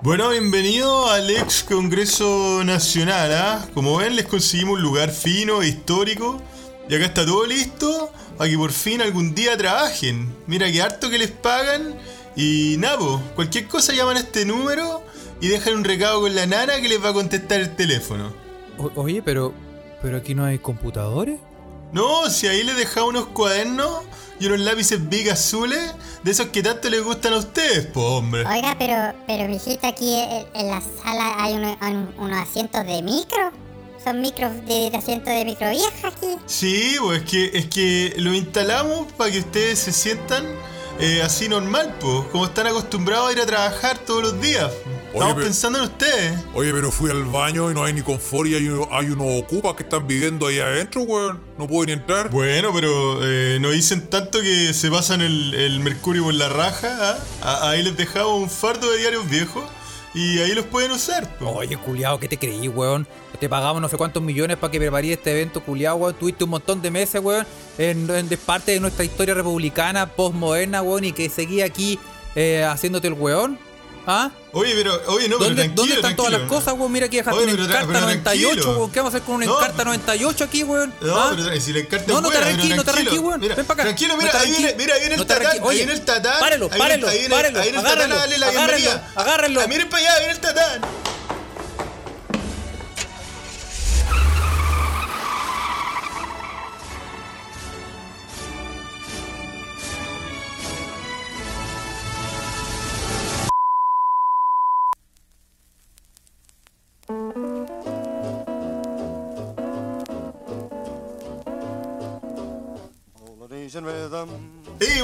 Bueno, bienvenido al ex Congreso Nacional, ¿ah? Como ven, les conseguimos un lugar fino e histórico. Y acá está todo listo para que por fin algún día trabajen. Mira que harto que les pagan. Y nabo, cualquier cosa llaman a este número y dejan un recado con la nana que les va a contestar el teléfono. Oye, pero. ¿Pero aquí no hay computadores? No, si ahí les dejamos unos cuadernos y unos lápices big azules de esos que tanto les gustan a ustedes, po hombre. Oiga, pero, pero mijita, aquí en, en la sala hay uno- un- unos asientos de micro. Son micros de, de asientos de micro vieja aquí. Sí, pues es que, es que lo instalamos para que ustedes se sientan eh, así normal, pues, como están acostumbrados a ir a trabajar todos los días. Estamos pero- pensando en ustedes. Oye, pero fui al baño y no hay ni confort y hay, uno- hay unos ocupas que están viviendo ahí adentro, weón. No puedo ni entrar. Bueno, pero eh, nos dicen tanto que se pasan el, el mercurio por la raja. ¿ah? A- Ahí les dejamos un fardo de diarios viejos y ahí los pueden usar. po. Oye, culiao, ¿qué te creí, weón? Te pagamos no sé cuántos millones para que preparí este evento, culiao, weón. Tuviste un montón de meses, weón, en, en de parte de nuestra historia republicana postmoderna, weón, y que seguía aquí eh, haciéndote el weón. ¿Ah? Oye, pero, oye, no, pero ¿Dónde, ¿dónde están todas las cosas, weón? Mira aquí dejaste Oye, un pero tra- Encarta pero 98, tranquilo. weón. ¿Qué vamos a hacer con un No, Encarta 98 aquí, weón? No, ¿Ah? pero si la encarta No, no te arranquí, no te arranquí, weón. Ven para acá. Tranquilo, No mira, te ahí viene, mira, ahí viene el No tatán, ahí viene el tatán. párelo, ahí viene- párelo, ahí viene- párelo, Ahí viene el tatán, dale la agárrenlo, bienvenida. agárrenlo. Ah, miren para allá, viene el tatán.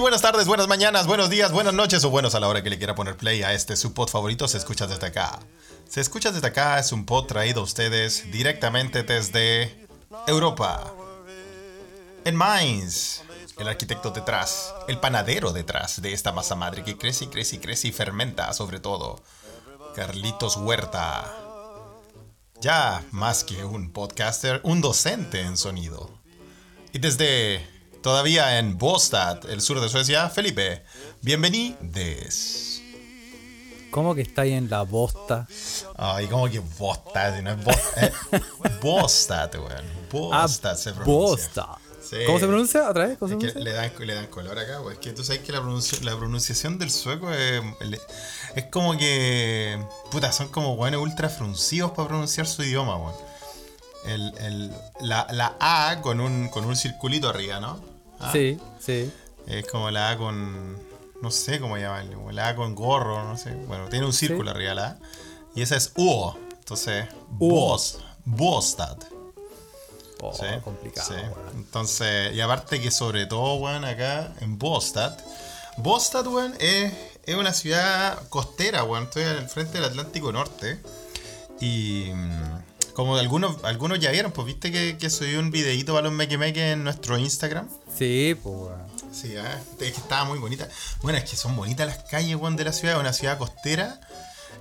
Buenas tardes, buenas mañanas, buenos días, buenas noches o buenos a la hora que le quiera poner play a este su pod favorito. Se escucha desde acá. Se escucha desde acá es un pod traído a ustedes directamente desde Europa. En Mainz, el arquitecto detrás, el panadero detrás de esta masa madre que crece y crece y crece y fermenta sobre todo. Carlitos Huerta. Ya más que un podcaster, un docente en sonido. Y desde todavía en Båstad, el sur de Suecia, Felipe, bienvenides. ¿Cómo que estáis en la bosta? Ay, como que Båstad, no es Båstad. Båstad, weón. Båstad se pronuncia. Bosta. Sí. ¿Cómo se pronuncia? ¿Otra vez? ¿Cómo se pronuncia? le dan, le dan color acá, güey. Es que tú sabes que la, pronunci- la pronunciación del sueco es, es como que. Puta, son como weones ultra fruncidos para pronunciar su idioma, weón. El, el- la, la A con un, con un circulito arriba, ¿no? Ah, Sí, sí. Es como la A con. No sé cómo llamarle, como la A con gorro, no sé. Bueno, tiene un círculo arriba la A. Y esa es U. Entonces, Uo. Bos. Bostad. Oh, Sí, complicado. sí. Entonces, y aparte que sobre todo, weón, acá en Bostad. Bostad, weón, es, es una ciudad costera, weón. Estoy al frente del Atlántico Norte. Y mm, como algunos, algunos ya vieron, pues viste que, que subí un videito para los meque en nuestro Instagram. Sí, pues. Sí, ah, es que estaba muy bonita. Bueno, es que son bonitas las calles, weón, de la ciudad. Es una ciudad costera.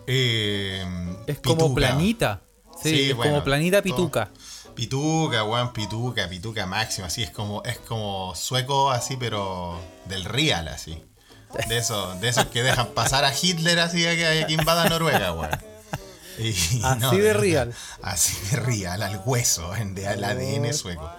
eh, Es como planita. Sí, Sí, es bueno, como planita todo. pituca. Pituca, weón, pituca, pituca máxima, así es como, es como sueco así, pero del real, así. De esos, de esos que dejan pasar a Hitler así a que, a que invada Noruega, weón. Y- Así de real. Así de real, al hueso, en de, al ADN sueco.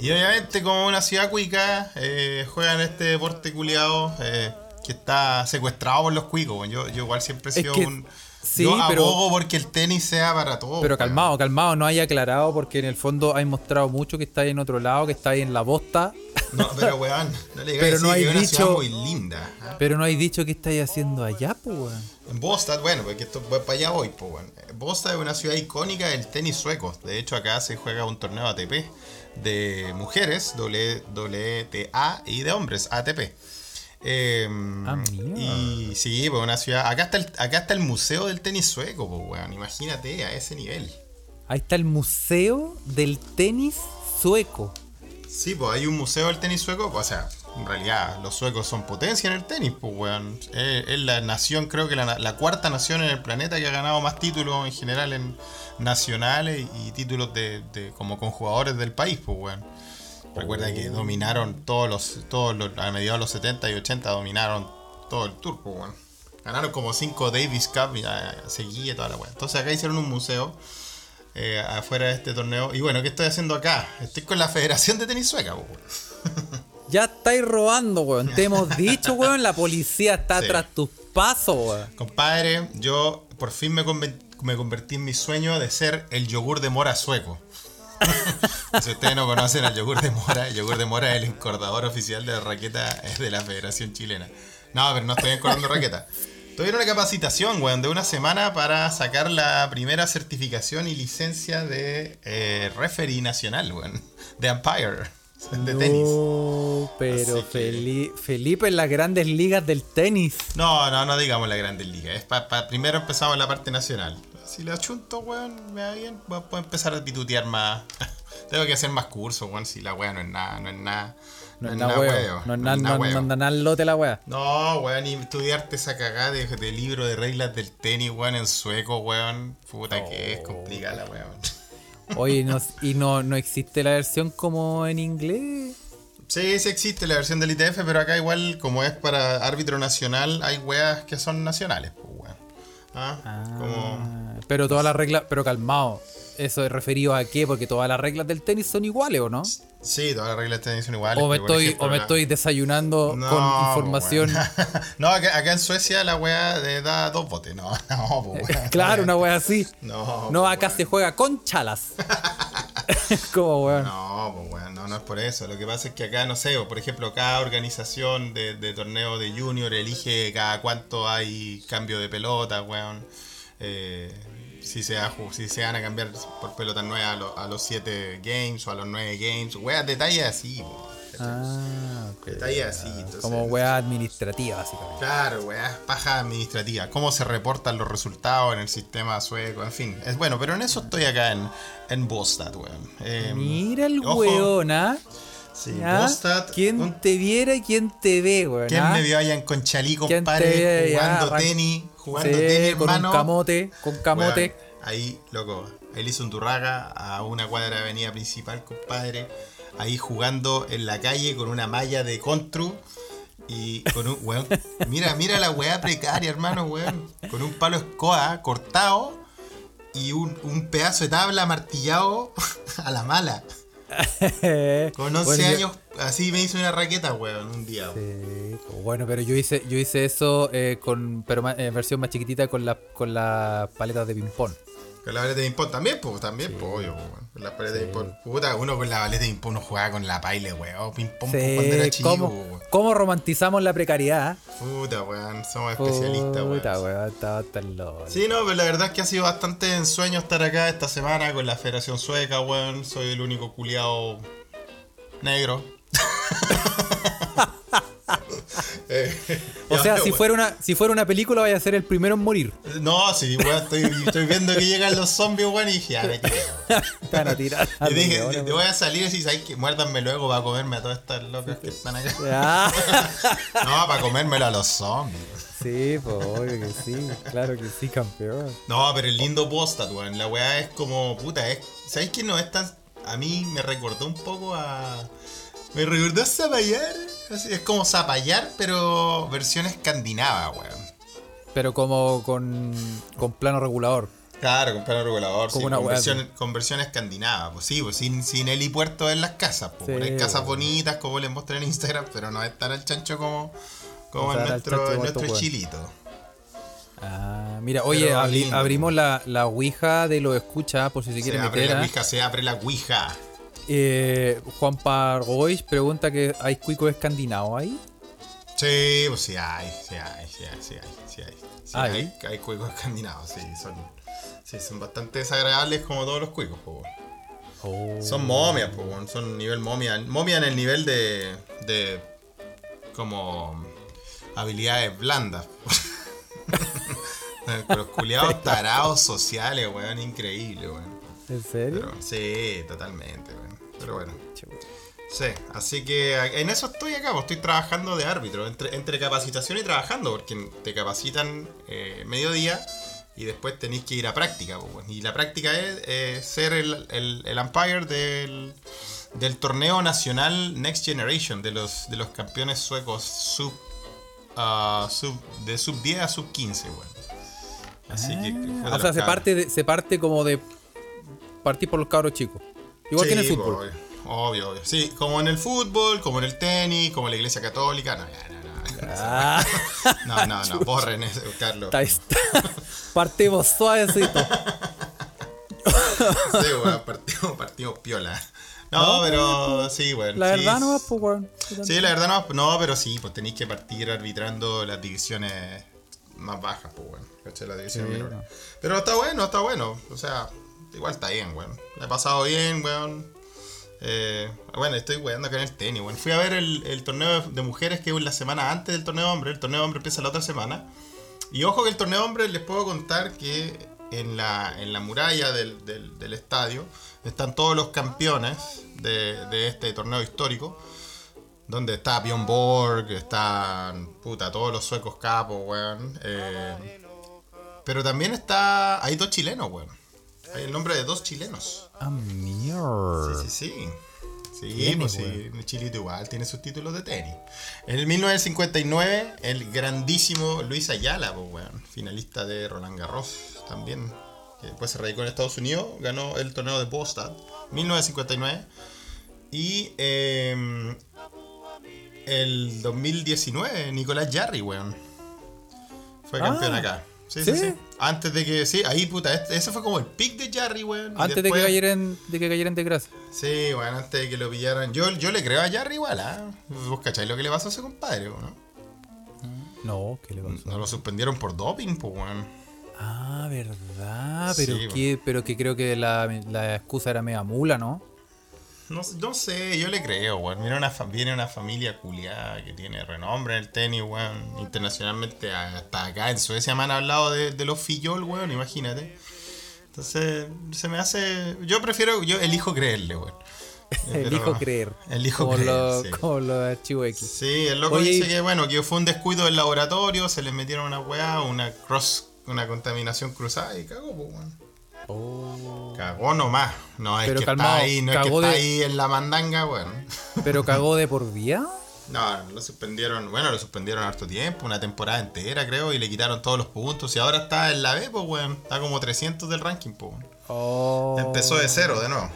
Y obviamente como una ciudad cuica, eh, juegan este deporte culiado eh, que está secuestrado por los cuicos. Yo, yo igual siempre he Es sido que- un... sí, yo pero- abogo porque el tenis sea para todos. Pero calmado, calmado, no hay aclarado porque en el fondo hay mostrado mucho que está ahí en otro lado, que está ahí en la bosta, No, pero weón, no le digas Pero no hay que dicho- muy linda. ¿ah? pero no hay dicho que estáis haciendo allá, pues, weón. En Bostad, bueno, porque esto voy para allá voy, pues weón. Bostad es una ciudad icónica del tenis sueco. De hecho, acá se juega un torneo ATP de mujeres, W- WTA, y de hombres, ATP. Eh, Ah, y sí, pues una ciudad. Acá está, el, acá está el museo del tenis sueco, pues weón. Imagínate a ese nivel. Ahí está el museo del tenis sueco. Sí, pues hay un museo del tenis sueco, pues, o sea, en realidad los suecos son potencia en el tenis, pues weón. Es, es la nación, creo que la, la cuarta nación en el planeta que ha ganado más títulos en general en nacionales y títulos de, de- como con jugadores del país, pues weón. Recuerda que dominaron todos los, todos los, a mediados de los 70 y 80 dominaron todo el tour, pues. Ganaron como 5 Davis Cup y ya, seguía toda la weá. Entonces acá hicieron un museo eh, afuera de este torneo. Y bueno, ¿qué estoy haciendo acá? Estoy con la Federación de Tenis Sueca. Ya estáis robando, weón. Te hemos dicho, weón, la policía está Sí. tras tus pasos, weón. Compadre, yo por fin me convertí en mi sueño de ser el yogur de mora sueco. si ustedes no conocen al yogur de mora, el yogur de mora es el encordador oficial de la raqueta de la Federación Chilena. No, pero no estoy encordando raqueta. En una capacitación, weón, de una semana para sacar la primera certificación y licencia de eh, referee nacional, weón. De umpire, de tenis. No, pero Así que- Feli- Felipe en las grandes ligas del tenis. No, no, no digamos la Grandes Ligas. Es pa- pa- primero empezamos en la parte nacional. Si le achunto, weón, me va bien, voy a- empezar a pitutear más. Tengo que hacer más cursos, weón, si la weá no es nada, no es nada. No es es nada, weón. No es no nada, no no anda nada al lote la weá. No, weón, y estudiarte esa cagada de, de libro de reglas del tenis, weón, en sueco, weón. Puta que es complicada, weón. Oye, no- y no, no existe la versión como en inglés. Sí, sí existe la versión del ITF, pero acá igual, como es para árbitro nacional, hay weas que son nacionales, Ah, como... Ah, Pero todas las reglas, pero calmado. ¿Eso es referido a qué? Porque todas las reglas del tenis son iguales, ¿o no? Sí, todas las reglas del tenis son iguales. O me estoy, ejemplo, o me la- estoy desayunando No, con información. weón. no, acá, acá en Suecia la le da dos botes. No, no, pues, weón. claro, una wea así. No, No, pues, acá se juega con chalas. Como weón. No, pues weón, no, no es por eso. Lo que pasa es que acá, no sé, por ejemplo, cada organización de, de torneo de junior elige cada cuánto hay cambio de pelota, weón. Eh, si, se va si se van a cambiar por pelotas nuevas a, lo- a los 7 games o a los 9 games, weón, detalles así. Ah, ok. Detalles así. entonces- Como wea administrativa, básicamente. Claro, weá, paja administrativa. Cómo se reportan los resultados en el sistema sueco, en fin. Es bueno, pero en eso estoy acá en, en Bostad, weón. Eh, Mira el ojo, weón, ¿ah? Sí, ¿Ya? Bostad. ¿Quién un- te viera y quién te ve, weón? ¿Quién ah? me vio allá en Conchalí, ¿Quién te compadre? Jugando tenis, jugando Sí, tenis, con hermano. un camote, con camote. Ahí, loco, ahí le hizo un turraga a una cuadra de avenida principal, compadre. Ahí jugando en la calle con una malla de contru. Y con un, weón, mira, mira la weá precaria, hermano, weón. Con un palo escoa cortado y un, un pedazo de tabla martillado a la mala. Con 11 Bueno, yo- años, así me hizo una raqueta, weón, un día. Sí, bueno, pero yo hice, yo hice eso eh, con, pero en versión más chiquitita con la, con las paletas de ping-pong. Con la baleta de ping-pong también, pues, también, pues, obvio, pues, weón. Con la baleta de ping-pong. Puta, uno con la baleta de ping-pong no jugaba con la paile, weón. Cuando era Sí, chico, ¿cómo, weón. cómo romantizamos la precariedad? Puta, weón, somos especialistas, Puta, weón. weón, estaba tan loco. Sí, no, pero la verdad es que ha sido bastante ensueño estar acá esta semana con la Federación Sueca, weón. Soy el único culiado negro. Eh, O sea, si fuera una, si fuera una película, vaya a ser el primero en morir. No, sí, weón, estoy, estoy viendo que llegan los zombies, weón, y dije, me creo. Te van a tirar. a Yo dije, te, voy a salir y si sabes que muérdanme luego para comerme a todas estas locas que están acá. Ah, No, para comérmelo a los zombies. sí, pues obvio que sí. Claro que sí, campeón. No, pero el lindo postat, weón. La weá es como, puta, es. ¿Sabéis que no es tan. A mí me recordó un poco a. Me recordó a Zapallar. Es como Zapallar, pero versión escandinava, weón. Pero como con, con plano regulador. Claro, con plano regulador, Como sí, una con, versión, con versión escandinava. Pues sí, pues sin, sin helipuerto en las casas. Pues, Sí, hay casas bonitas, como les mostré en Instagram, pero no es tan al chancho como, como en nuestro, en chilito. Ah, mira, oye, Pero abri- lindo, abrimos la, la Ouija de los escucha por si se Se quiere abre meter. la ¿ah? ouija, se abre la ouija. Eh, Juan Pargois pregunta que hay cuico escandinavo ahí. Sí, pues sí hay, sí hay, sí hay, sí hay, sí hay. Sí ¿Hay? hay, hay cuicos escandinavos, sí, son, sí, son bastante desagradables como todos los cuicos, weón. Son momias, weón, son nivel momia. Momia en el nivel de, de como habilidades blandas. Los culiados tarados sociales, weón, increíble, weón. ¿En serio? Pero, sí, totalmente. Pero bueno. Sí, así que en eso estoy acá, pues, estoy trabajando de árbitro, entre, entre capacitación y trabajando, porque te capacitan eh, mediodía y después tenéis que ir a práctica. pues, bueno. y la práctica es eh, ser el, el, el umpire del, del torneo nacional Next Generation, de los, de los campeones suecos sub a sub, de sub 10 a sub 15, weón. Así que. Ah, o los sea, se cabros. parte, de- se parte como de partir por los cabros chicos. Igual que en el Sí, fútbol. Obvio, obvio, obvio. Sí, como en el fútbol, como en el tenis, como en la iglesia católica. No, ya, no, no. Ah, No, no, no, borren eso, Carlos. Partimos suavecito. Sí, weón, partimos, partimos piola. No, No, pero sí, weón. La sí, verdad no va, pues, weón. Sí, la verdad no, no, pero sí, pues tenéis que partir arbitrando las divisiones más bajas, pues, weón. divisiones Sí, menores. no. Pero está bueno, está bueno. O sea, igual está bien, weón. La he pasado bien, weón. Eh, bueno, estoy weando acá en el tenis, weón. Fui a ver el, torneo de mujeres que es la semana antes del torneo de hombres. El torneo de hombres empieza la otra semana. Y ojo que el torneo de hombres les puedo contar que en la, en la muralla del, del- estadio están todos los campeones de, de este torneo histórico. Donde está Bjorn Borg, están puta, todos los suecos capos, weón. Eh, pero también está. Hay dos chilenos, weón. El nombre de dos chilenos. Ah, mierda. Sí, sí, sí. Sí, Tenis, pues sí. Chilito igual tiene sus títulos de tenis. En el 1959, el grandísimo Luis Ayala, pues, weón, finalista de Roland Garros también, que después se radicó en Estados Unidos, ganó el torneo de Boston, 1959. Y eh, el 2019, Nicolás Jarry, weón, fue Ah, campeón acá. Sí, sí, ¿sí? Antes de que, sí, ahí puta, este- ese fue como el pick de Jarry, weón. Antes de que después- cayera en, de que cayera en desgracia. Sí, bueno, antes de que lo pillaran. Yo, yo le creo a Jarry igual, ¿ah? ¿Vos cacháis lo que le pasó a ese compadre, no? No, ¿qué le pasó? No lo suspendieron por doping, pues, weón. Ah, verdad. Pero, Sí, que, pero que creo que la, la excusa era mega mula, ¿no? No, no sé, yo le creo, weón. Viene una, fa- viene una familia culiada que tiene renombre en el tenis, weón. Internacionalmente, hasta acá en Suecia me han hablado de, de los Fillol, weón, imagínate. Entonces, se me hace. Yo prefiero, yo elijo creerle, weón. Elijo creer. Elijo como creer, Los, sí. Como los archivos X. Sí, el loco Oye, dice que bueno, que fue un descuido del laboratorio, se les metieron una weá, una cross, una contaminación cruzada y cagó, pues weón. Oh. Cagó nomás. No es Pero que calmado, está ahí, no es que está de- ahí en la mandanga, weón. Pero cagó de por vía. No, lo suspendieron, bueno, lo suspendieron harto tiempo, una temporada entera creo, y le quitaron todos los puntos. Y ahora está en la B, pues weón. Está como 300 del ranking, pues. Oh. Empezó de cero de nuevo.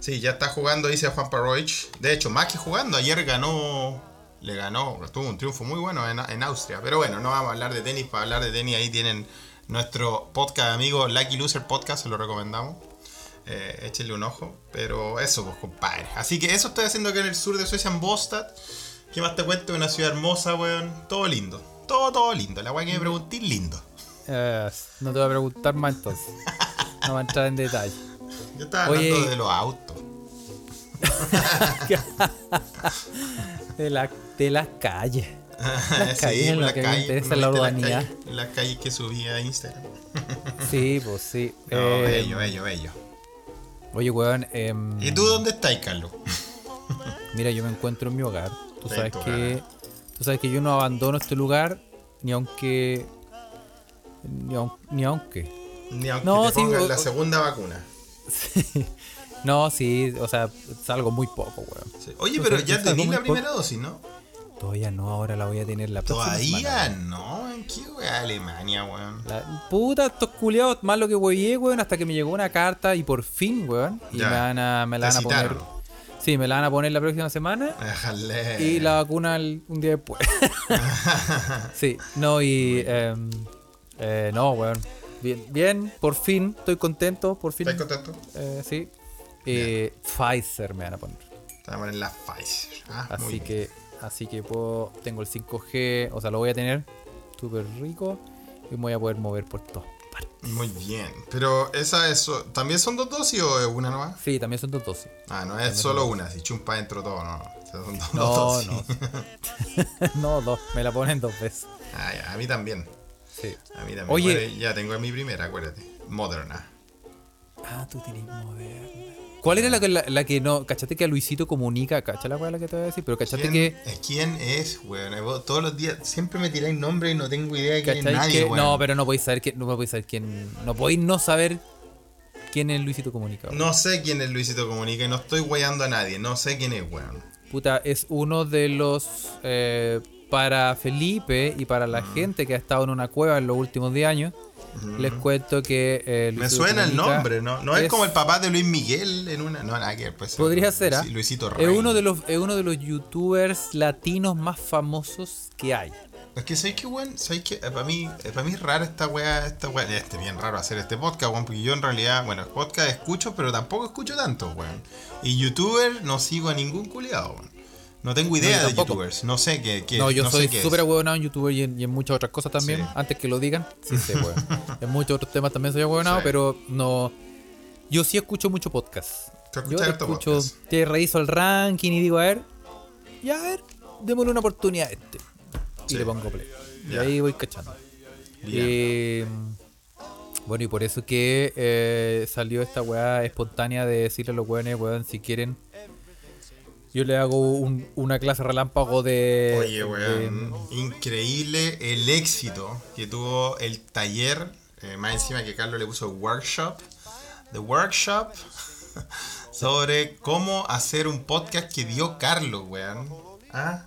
Sí, ya está jugando, dice Juan Parroich. De hecho, más que jugando, ayer ganó. Le ganó, tuvo un triunfo muy bueno en, en Austria. Pero bueno, no vamos a hablar de tenis. Para hablar de tenis, ahí tienen nuestro podcast amigo Lucky Loser Podcast, se lo recomendamos. Eh, échenle un ojo. Pero eso, pues, compadre. Así que eso estoy haciendo acá en el sur de Suecia, en Bostad. ¿Qué más te cuento? Una ciudad hermosa, weón. Todo lindo. Todo, todo lindo. La weá que me pregunté, lindo. Eh, no te voy a preguntar más entonces. No va a entrar en detalle. Yo estaba Oye. hablando de los autos. De, la, de las calles. Las Sí, lo las que me interesa ¿no la urbanidad. calles- Las calles que subía a Instagram. Sí, pues sí. No, Eh, bello, bello, bello. Oye, weón. em, ¿Y tú dónde estás, Carlos? Mira, yo me encuentro en mi hogar. Tú En sabes que. Tú sabes que yo no abandono este lugar ni aunque. Ni, aun- ni aunque. Ni aunque No, te sí, pongan o- la segunda vacuna. No, sí, o sea, salgo muy poco, weón. Sí. Oye, O pero sea, ya tenés la poco. primera dosis, ¿no? Todavía no, ahora la voy a tener la próxima Todavía semana. no. ¿En qué wea Alemania, weón? La- puta, estos culiados, más lo que huevié, weón, hasta que me llegó una carta y por fin, weón. Y Ya. me, van a, me la Te van a poner. citaron. Sí, me la van a poner la próxima semana. Déjale. Y la vacuna el- un día después. sí, no, y. em, eh, no, weón. Bien, bien, por fin, estoy contento, por fin. ¿Estás contento? Eh, sí. Eh, Pfizer me van a poner. Estamos en la Pfizer. Ah, muy Así bien. Así que puedo, tengo el 5G, o sea, lo voy a tener súper rico y me voy a poder mover por todas partes. Muy bien. Pero esa es. ¿También son dos dosis o es una nomás? Sí, también son dos dosis. Ah, no es solo una. Si chumpa dentro todo, no. O sea, son dos No, dosis. no, dos, me la ponen dos veces. Ah, ya, a mí también. Sí. A mí también. Oye. Bueno, ya tengo mi primera, acuérdate. Moderna. Ah, tú tienes moderna. ¿Cuál era la, que- la, la que no? ¿Cachate que a Luisito comunica? ¿Cacha la weá la que te voy a decir? Pero cachate ¿Quién que. es, ¿Quién es, weón? Vos Todos los días siempre me tiráis nombre y no tengo idea de quién es ¿cachai nadie, que- weón. no, pero no podéis saber quién. No podéis saber quién. No podéis no saber quién es Luisito Comunica. weón. No sé quién es Luisito Comunica y no estoy weyando a nadie. No sé quién es, weón. Puta, es uno de los eh, para Felipe y para la gente que ha estado en una cueva en los últimos 10 años, les cuento que. eh, Me suena el nombre, ¿no? No es, como el papá de Luis Miguel en una. No, nada que pues. Podría ser, ¿ah? Luisito Es uno, de los, es uno de los youtubers latinos más famosos que hay. Es que sabéis que, weón, sabéis que para mí, eh, para mí es rara esta weá, esta weá, este bien raro hacer este podcast, weón, porque yo en realidad, bueno, podcast escucho, pero tampoco escucho tanto, weón. Y youtuber no sigo a ningún culiado, weón. No tengo idea de youtubers, no sé qué, qué No, yo soy súper ahueonado en youtuber y en, y en muchas otras cosas también. Sí. Antes que lo digan, sí sé, weón. en muchos otros temas también soy ahueonado, Sí. pero no. Yo sí escucho mucho podcast. Yo escucho, podcast. te reviso el ranking y digo, a ver, ya a ver, démosle una oportunidad a este. Y Sí. le pongo play. Y ahí voy cachando. Bien. Eh, bueno, y por eso que eh, salió esta weá espontánea de decirle a los weones, weón, si quieren. Yo le hago un- una clase relámpago de. Oye, de- weón, increíble el éxito que tuvo el taller, eh, más encima que Carlos le puso workshop, the workshop, sobre cómo hacer un podcast que dio Carlos, weón. ¿Ah?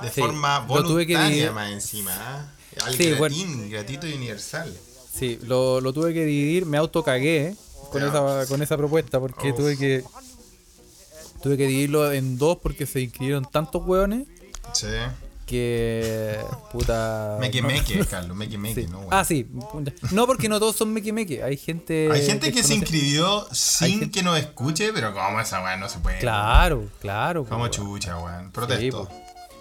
De Sí, forma que voluntaria más encima, ¿ah? Al Sí, bueno. gratín, gratuito y universal. Sí, lo, lo tuve que dividir, me auto cagué con esa, con esa propuesta porque Uf. tuve que. Tuve que dividirlo en dos porque se inscribieron tantos weones Sí. que. Puta. Meque no- meque, Carlos, meque meque, sí. ¿no, weón? Ah, sí. No, porque no todos son meque meque. Hay gente. Hay gente que se inscribió sin gente- que nos escuche, pero como esa weón no se puede. Claro, claro. Como chucha, weón. Protesto.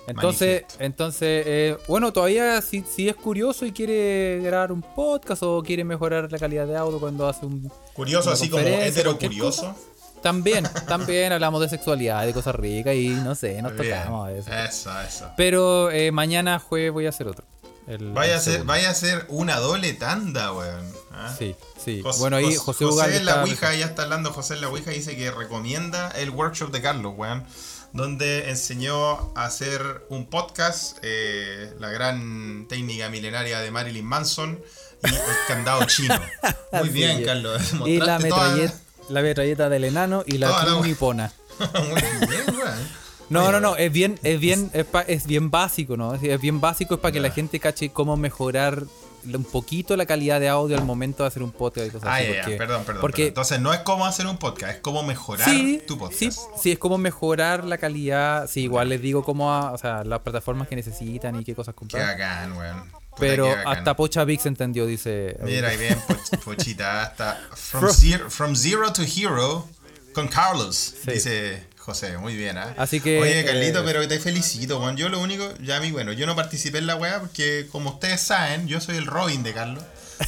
Entonces, entonces eh, bueno, todavía si, si es curioso y quiere grabar un podcast o quiere mejorar la calidad de audio cuando hace un... Curioso, así como hetero curioso. cosa, También, también hablamos de sexualidad, de cosas ricas y no sé, nos Bien. tocamos veces. Eso, eso. Pero eh, mañana jueves voy a hacer otro. El- Vaya a, ser, vaya a ser una doble tanda, weón. ¿ah? Sí, sí. Jos- bueno, ahí Jos- José José Ugalde en la está- Ouija, ya está hablando José en la Ouija, dice que recomienda el workshop de Carlos, weón. Donde enseñó a hacer un podcast, eh, la gran técnica milenaria de Marilyn Manson y el candado chino. Muy bien. Carlos. Y la metralleta, la metralleta del enano y la nipona. Muy bien, weón. No, Oye, no, no, es bien, es bien, es, pa- es bien básico, ¿no? Es, bien básico, es para que la gente cache cómo mejorar un poquito la calidad de audio al momento de hacer un podcast y cosas Ah, así. porque- perdón, perdón. Porque perdón. Entonces no es cómo hacer un podcast, es cómo mejorar sí, tu podcast. sí, sí, es como mejorar la calidad. Sí, igual les digo cómo, a- o sea, las plataformas que necesitan y qué cosas Qué comprar. bacán, weón. Pero hasta Pocha Vix entendió, dice. Mira, ahí bien, Poch- Pochita, hasta from, zero, from zero to hero con Carlos, Sí. dice José, muy bien, ¿ah? Así que, Oye, Carlito, eh, pero te felicito, Juan. Yo lo único, ya a mí, bueno, yo no participé en la weá porque, como ustedes saben, yo soy el Robin de Carlos.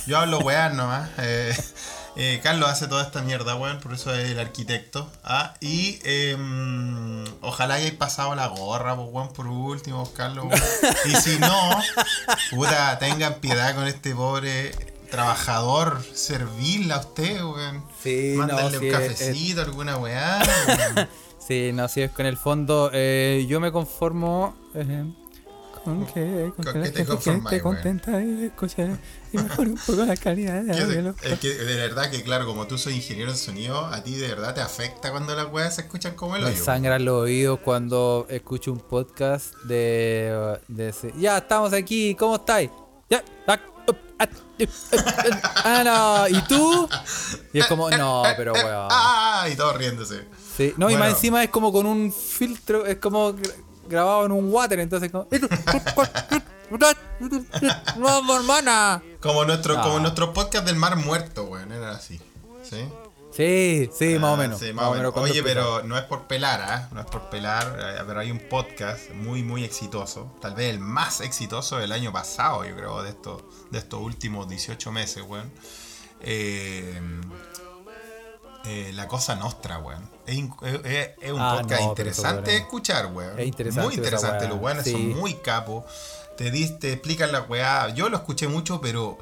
Yo hablo weá nomás. eh, eh, Carlos hace toda esta mierda, weón, por eso es el arquitecto. Ah, y em, ojalá hayáis pasado la gorra, pues, weón, por último, Carlos. weón. Y si no, puta, tengan piedad con este pobre trabajador, servirle a usted, weón. Sí, no, Mándenle sí, un es- cafecito, alguna weá. weón. Sí, no, sí, es que en el fondo eh, yo me conformo con que, con ¿Con que la qué te gente conformas, esté contenta y escuchar y mejore un poco la calidad de audio. es que de verdad que claro, como tú soy ingeniero en sonido, a ti de verdad te afecta cuando las weas se escuchan como el Me hoyo. sangran los oídos cuando escucho un podcast de, de ese, Ya, estamos aquí, ¿cómo estáis? Ya, ah, ah, ah, no, ¿y tú? Y es como, no, pero weón. Ah, y todos riéndose. Sí, no, y Bueno. más encima es como con un filtro, es como grabado en un water, entonces como... ¡Vamos, hermana! Como nuestro, Ah. como nuestro podcast del mar muerto, weón, era así. ¿Sí? Sí, sí, más o Ah, menos. sí, más o menos Oye, pero no es por pelar, ¿ah? No es por pelar, eh, pero hay un podcast muy, muy exitoso. Tal vez el más exitoso del año pasado, yo creo, de estos, de estos últimos 18 meses, weón. Eh, eh, la cosa nostra, weón. Es, un Ah, podcast no, interesante de escuchar, weón. Es interesante Muy esa interesante. Los weones sí. son muy capos. Te, dis- te explican la weá. Yo lo escuché mucho, pero.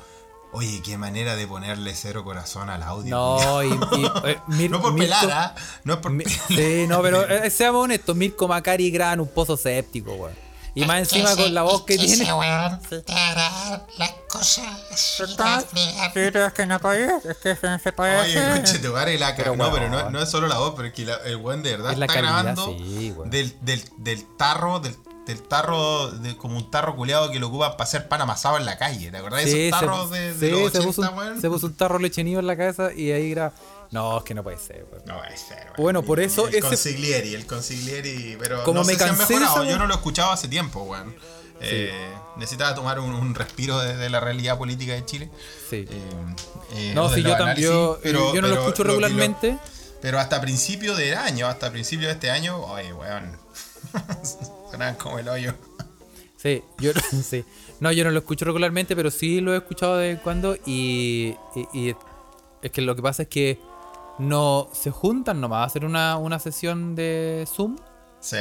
Oye, qué manera de ponerle cero corazón al audio. No, y, y, eh, Mir- no por Mirko- pelar, ¿ah? No es por Mi-. Sí, no, pero eh, seamos honestos, Mirko Macari graban un pozo séptico, weón. Y más encima con la voz que tiene. weón te hará las cosas es que no podía, es que se puede Oye, coche, la Pero, No, pero no, weón. no es solo la voz, pero es que la- el weón de verdad Es está calidad, grabando sí, weón. del, del, del tarro, del del tarro, de, como un tarro culeado que lo ocupan para hacer pan amasado en la calle. ¿Te acordás de Sí, esos se- tarros de, de sí, los se, 80, puso un, weón? se puso un tarro leche en la cabeza y ahí era. No, es que no puede ser, weón. No puede ser. Bueno, por eso el ese- consiglieri, el consiglieri, pero Como no me sé si han mejorado. esa Yo no lo he escuchado hace tiempo, weón. Eh, necesitaba tomar un, un respiro de, de la realidad política de Chile. Sí. Eh, eh, No, si yo, tam- análisis, yo, pero- yo no lo escucho lo- regularmente. pero hasta principio del año, hasta principio de este año, oye, weón. Sonaban como el hoyo. Sí, yo sí. No, yo no lo escucho regularmente, pero sí lo he escuchado de vez en cuando y, y- y es que lo que pasa es que no se juntan nomás a hacer una, una sesión de Zoom Sí.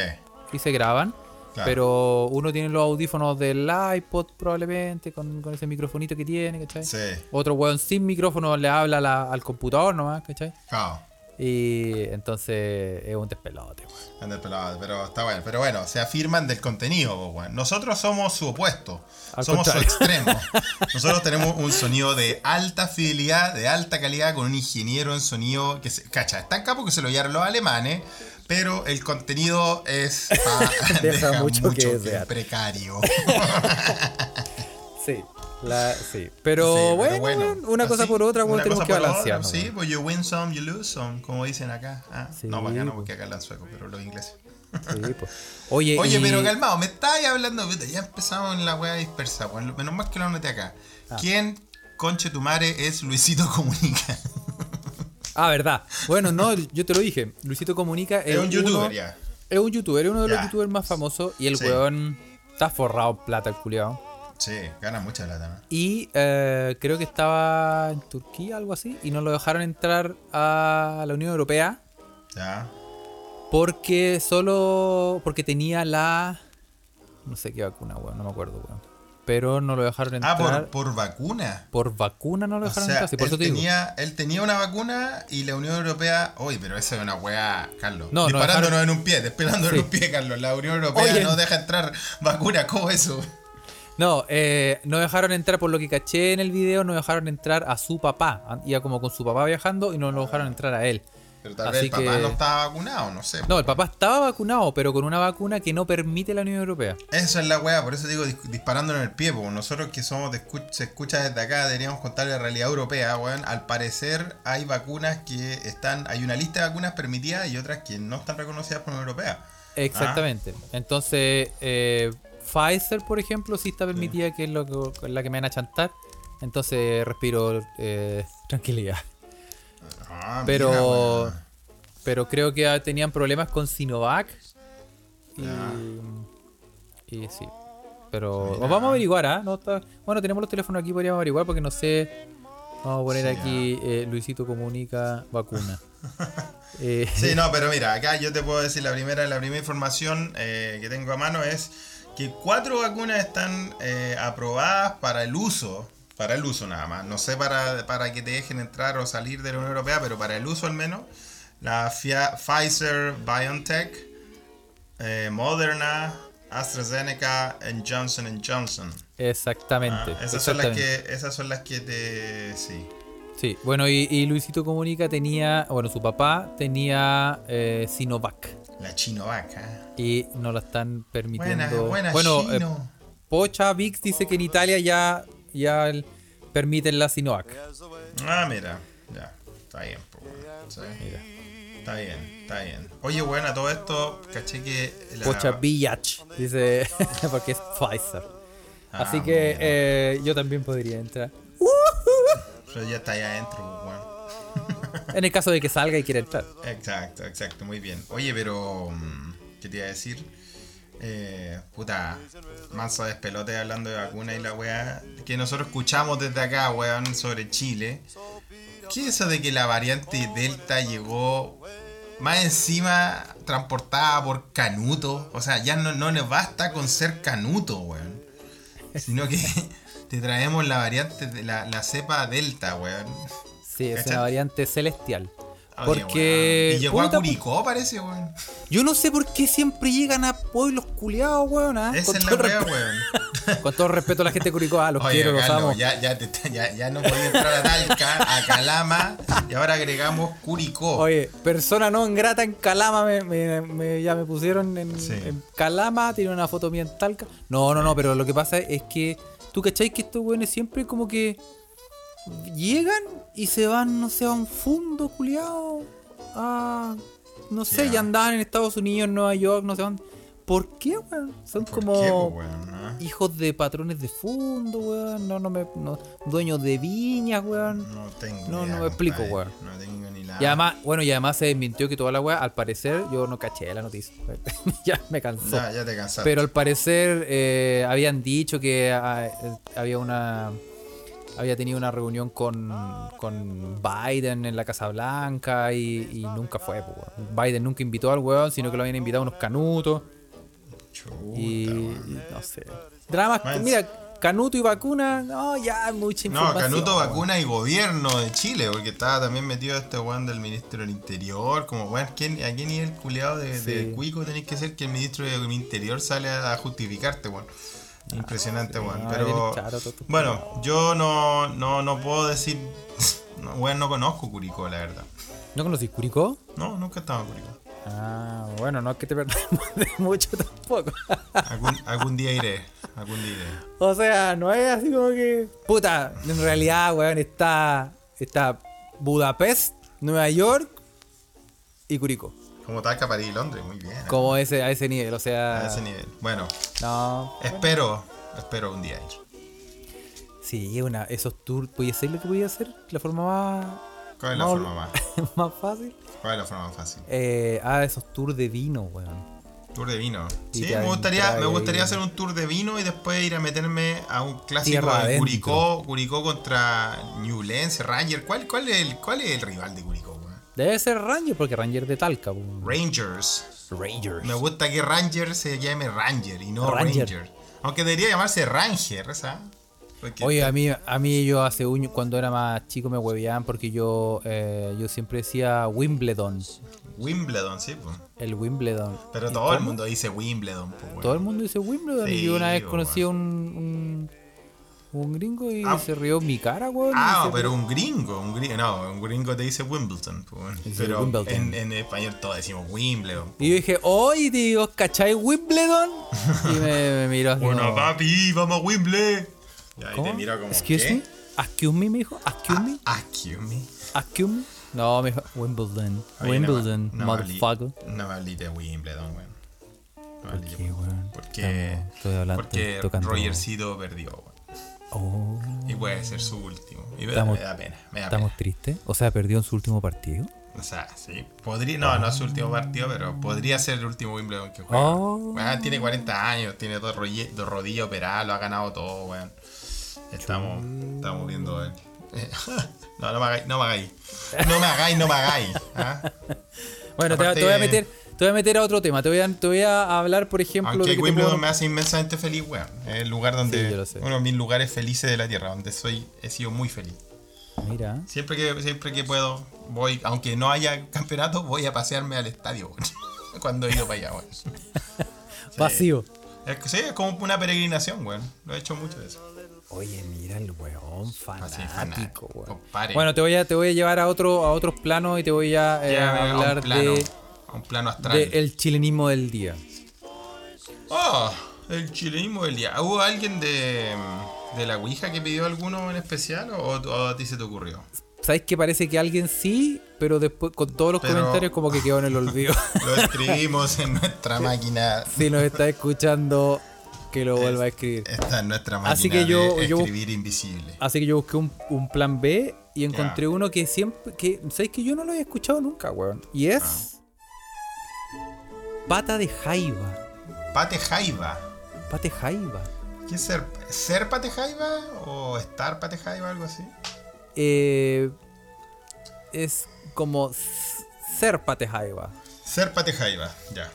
y se graban. Claro. Pero uno tiene los audífonos del iPod probablemente, con, con ese microfonito que tiene, ¿cachai? Sí. Otro weón sin micrófono le habla la- al computador nomás, ¿cachai? Claro. Y entonces es un despelote, weón. Anda el pelado, pero está bueno. Pero bueno, se afirman del contenido, weón. Nosotros somos su opuesto. Al somos su extremo. Nosotros tenemos un sonido de alta fidelidad, de alta calidad, con un ingeniero en sonido que se. Cacha, es tan capo que se lo llevaron los alemanes. Pero el contenido es. pa- Deja mucho que desear. precario. Sí, la, sí. Pero, Sí, bueno, una cosa así, por otra, una tenemos que otra, balancear. Sí, pues you win some, you lose some, como dicen acá. Ah, Sí, no, acá no, porque acá hablan sueco, pero los ingleses. Sí, pues. Oye, Oye, y- pero calmado, me estáis hablando, ya empezamos en la weá dispersa. Menos mal que lo anoté acá. Ah. ¿Quién, conche tu madre, es Luisito Comunica? Ah, verdad. Bueno, no, yo te lo dije. Luisito Comunica es, Es un youtuber uno- ya. Es un youtuber, es uno de los youtubers más famosos. Y el Sí. weón está forrado en plata, el culiao. Sí, gana mucha plata, ¿no? Y eh, creo que estaba en Turquía, algo así. Y no lo dejaron entrar a la Unión Europea. Ya. Porque solo. Porque tenía la. No sé qué vacuna, weón, no me acuerdo, weón. Pero no lo dejaron Ah, entrar. por, por vacuna. por, vacuna no lo O dejaron sea, entrar. Sí, por él, eso te digo. tenía, él tenía una vacuna y la Unión Europea. Uy, pero esa es una weá, Carlos. No, no Disparándonos dejaron- en un pie, despelándonos Sí. en un pie, Carlos. La Unión Europea Oye. no deja entrar vacuna, ¿cómo eso? No, eh, no dejaron entrar, por lo que caché en el video, no dejaron entrar a su papá. Iba como con su papá viajando y no lo dejaron entrar a él. Pero tal Así vez el papá que- no estaba vacunado, no sé. No, el papá estaba vacunado, pero con una vacuna que no permite la Unión Europea. Eso es la weá, por eso digo dis- disparando en el pie, porque nosotros que somos de se escucha desde acá, deberíamos contar la realidad europea, weón. Al parecer hay vacunas que están, hay una lista de vacunas permitidas y otras que no están reconocidas por la Unión Europea. Exactamente. Entonces, eh, Pfizer, por ejemplo, sí está permitida, que es lo que, la que me van a chantar. Entonces, respiro eh, tranquilidad. Ah, Pero, mira, pero creo que ah, tenían problemas con Sinovac. Y, y sí. Pero Mira. vamos a averiguar, ¿ah? No está- bueno, tenemos los teléfonos aquí, podríamos averiguar porque no sé. Vamos a poner Sí, aquí eh, Luisito comunica vacuna. Eh, Sí, no, pero mira, acá yo te puedo decir la primera, la primera información eh, que tengo a mano es que cuatro vacunas están eh, aprobadas para el uso, para el uso nada más, no sé para, para que te dejen entrar o salir de la Unión Europea, pero para el uso al menos, la Fia- Pfizer, BioNTech, eh, Moderna, AstraZeneca y Johnson Johnson. Exactamente. Ah, esas, son las que, esas son las que te... Sí. Sí, bueno, y, y Luisito Comunica tenía, bueno, su papá tenía eh, Sinovac La Chinovac, ¿eh? y no la están permitiendo. Buena, buena, bueno, eh. Pocha Vix dice que en Italia ya, ya el- permiten la Sinovac. Ah, mira, ya, está bien. Está bien, está bien. Oye, bueno, a todo esto, caché que la... Pocha Villach dice, porque es Pfizer. Ah, Así que eh, yo también podría entrar. Pero ya está ahí adentro, weón. En el caso de que salga y quiera entrar. Exacto, exacto, muy bien. Oye, pero... mm, ¿Qué te iba a decir? Eh, puta, manso despelote hablando de vacuna y la weá que nosotros escuchamos desde acá, weón, sobre Chile. ¿Qué es eso de que la variante Delta llegó más encima transportada por Canuto? O sea, ya no, no les basta con ser Canuto, weón. Sino que te traemos la variante de la, la cepa Delta, weón. Sí, es ¿Cachai? una variante celestial. Oye, Porque, weón. Y llegó a puta, Curicó, parece, weón. Yo no sé por qué siempre llegan a pueblos culiados, weón. ¿ah? Esa es la wea, weón. con todo respeto a la gente de Curicó, ah, los Oye, quiero, los amo. ya, ya, te- ya, ya no podía entrar a Talca, a Calama, y ahora agregamos Curicó. Oye, persona no grata en Calama, me, me- me- ya me pusieron en, Sí. en Calama, tiene una foto mía en Talca. No, no, no, pero lo que pasa es que tú cacháis que estos weones siempre como que llegan y se van, no sé, a un fundo culiado. A, no sé, Ya. ya andaban en Estados Unidos, en Nueva York, no sé dónde. ¿Por qué, weón? Son ¿Por como qué, po, weón, no? hijos de patrones de fondo, weón. No, no me. No, dueños de viñas, weón. No tengo No, idea, no me explico, weón. No tengo ni la. Y además, bueno, y además se desmintió que toda la weá, al parecer, yo no caché la noticia. ya me cansó. Ya, ya te cansaste. Pero al parecer eh, habían dicho que ah, eh, había una. Había tenido una reunión con, con Biden en la Casa Blanca y, y nunca fue. po, weón. Biden nunca invitó al weón, sino que lo habían invitado unos canutos. Chuta, Y, y no sé. Dramas, Man, mira, Canuto y vacuna, no, ya mucha No, información. Canuto weón. vacuna y gobierno de Chile, porque estaba también metido este weón del ministro del Interior. Como, weón, ¿quién- ¿a qué nivel culiado de, de Sí. cuico tenés que ser que el ministro del Interior sale a, a justificarte, weón? Impresionante, weón. no, Pero, bueno, yo no, no, no puedo decir. No, weón, no conozco Curicó, la verdad. ¿No conocís Curicó? No, nunca he estado en Curicó. Ah, bueno, no es que te perdamos de mucho tampoco. Algún, algún día iré. Algún día iré. o sea, no es así como que. Puta, en realidad, weón, está. Está Budapest, Nueva York y Curicó. Como Talca, París y Londres, muy bien. ¿eh? Como ese, a ese nivel, o sea. A ese nivel. Bueno, No. espero, espero un día ir. Sí, una, esos tours. ¿Puede ser lo que podía hacer? La forma más. ¿Cuál es la más- forma más? más fácil. ¿Cuál es la forma más fácil? Eh, ah, esos tours de vino, weón. Tour de vino. Sí, me gustaría, me gustaría hacer un tour de vino y después ir a meterme a un clásico de. Curicó, Curicó contra Newlense, Ranger. ¿Cuál, cuál, es el, ¿Cuál es el rival de Curicó? Debe ser Ranger, porque Ranger de Talca. Rangers. Rangers. Me gusta que Ranger se llame Ranger y no Ranger. Ranger. Aunque debería llamarse Ranger, ¿sabes? Porque Oye, a mí, a mí yo hace un cuando era más chico me hueveaban porque yo eh, yo siempre decía Wimbledon, Wimbledon, sí, pues. el Wimbledon. Pero ¿Y todo el mundo dice Wimbledon, pues. Todo el mundo dice Wimbledon y yo una vez conocí a un, un, un gringo y Ah. se rió mi cara, weón. Ah, pero un gringo, un gringo, no, un gringo te dice Wimbledon, pues, weón. Pero Wimbledon. En, en español todos decimos Wimbledon. Y yo dije, oye, tío, ¿cachai Wimbledon? Y me, me miró así Bueno, como, papi, vamos a Wimbledon. Y ahí ¿cómo? te miro como. Excuse ¿qué? me, excuse me, me dijo, excuse me, Ah, excuse me. excuse me. No, me dijo, Wimbledon, Oye, Wimbledon, no, me motherfucker. No me hablé de Wimbledon, weón. No me de qué, weón? Porque, Estamos- estoy hablando- porque Rogercito perdió, weón. Oh. Y puede ser su último. Y me, Estamos- me da pena, me da ¿Estamos pena. tristes? O sea, perdió en su último partido. O sea, sí. Podría, no, no es su último partido, pero podría ser el último Wimbledon que juega. Oh. Tiene 40 años, tiene dos, rodillas- dos rodillas operadas, lo ha ganado todo, weón. Estamos, estamos viendo el. No, no me hagáis, no me hagáis. No me hagáis, no me hagáis. ¿ah? Bueno, Aparte- te voy a meter, te voy a meter a otro tema. Te voy a, te voy a hablar, por ejemplo, Aunque de que Wimbledon puedo- me hace inmensamente feliz, weón. Es el lugar donde. Sí, uno de mis lugares felices de la tierra, donde soy, he sido muy feliz. Mira, Siempre que, siempre que puedo, voy, aunque no haya campeonato, voy a pasearme al estadio, weón. Cuando he ido para allá, weón. vacío. Es, que sí, es como una peregrinación, weón. Lo he hecho mucho de eso. Oye, mira el weón fanático, weón. Bueno, te voy a, te voy a llevar a otro, a otros planos y te voy a eh, a hablar de, a un plano astral. de el chilenismo del día. Oh, el chilenismo del día. ¿Hubo alguien de, de la Ouija que pidió alguno en especial o, o a ti se te ocurrió? ¿Sabes que parece que alguien sí, pero después con todos los Pero- comentarios como que quedó en el olvido? Lo escribimos en nuestra máquina. si nos está escuchando, que lo vuelva a escribir. Esta es nuestra máquina Así que yo- de yo- escribir invisible. Así que yo busqué un, un plan B y encontré uno que siempre. que ¿Sabes que yo no lo había escuchado nunca, weón? Y es. Pata de jaiba. Pate Jaiba. Pate jaiba. ¿Qué es ser? ¿Ser Pate Jaiba o estar Pate Jaiba? Algo así. Eh, es como ser pate jaiba. Ser Pate Jaiba, ya.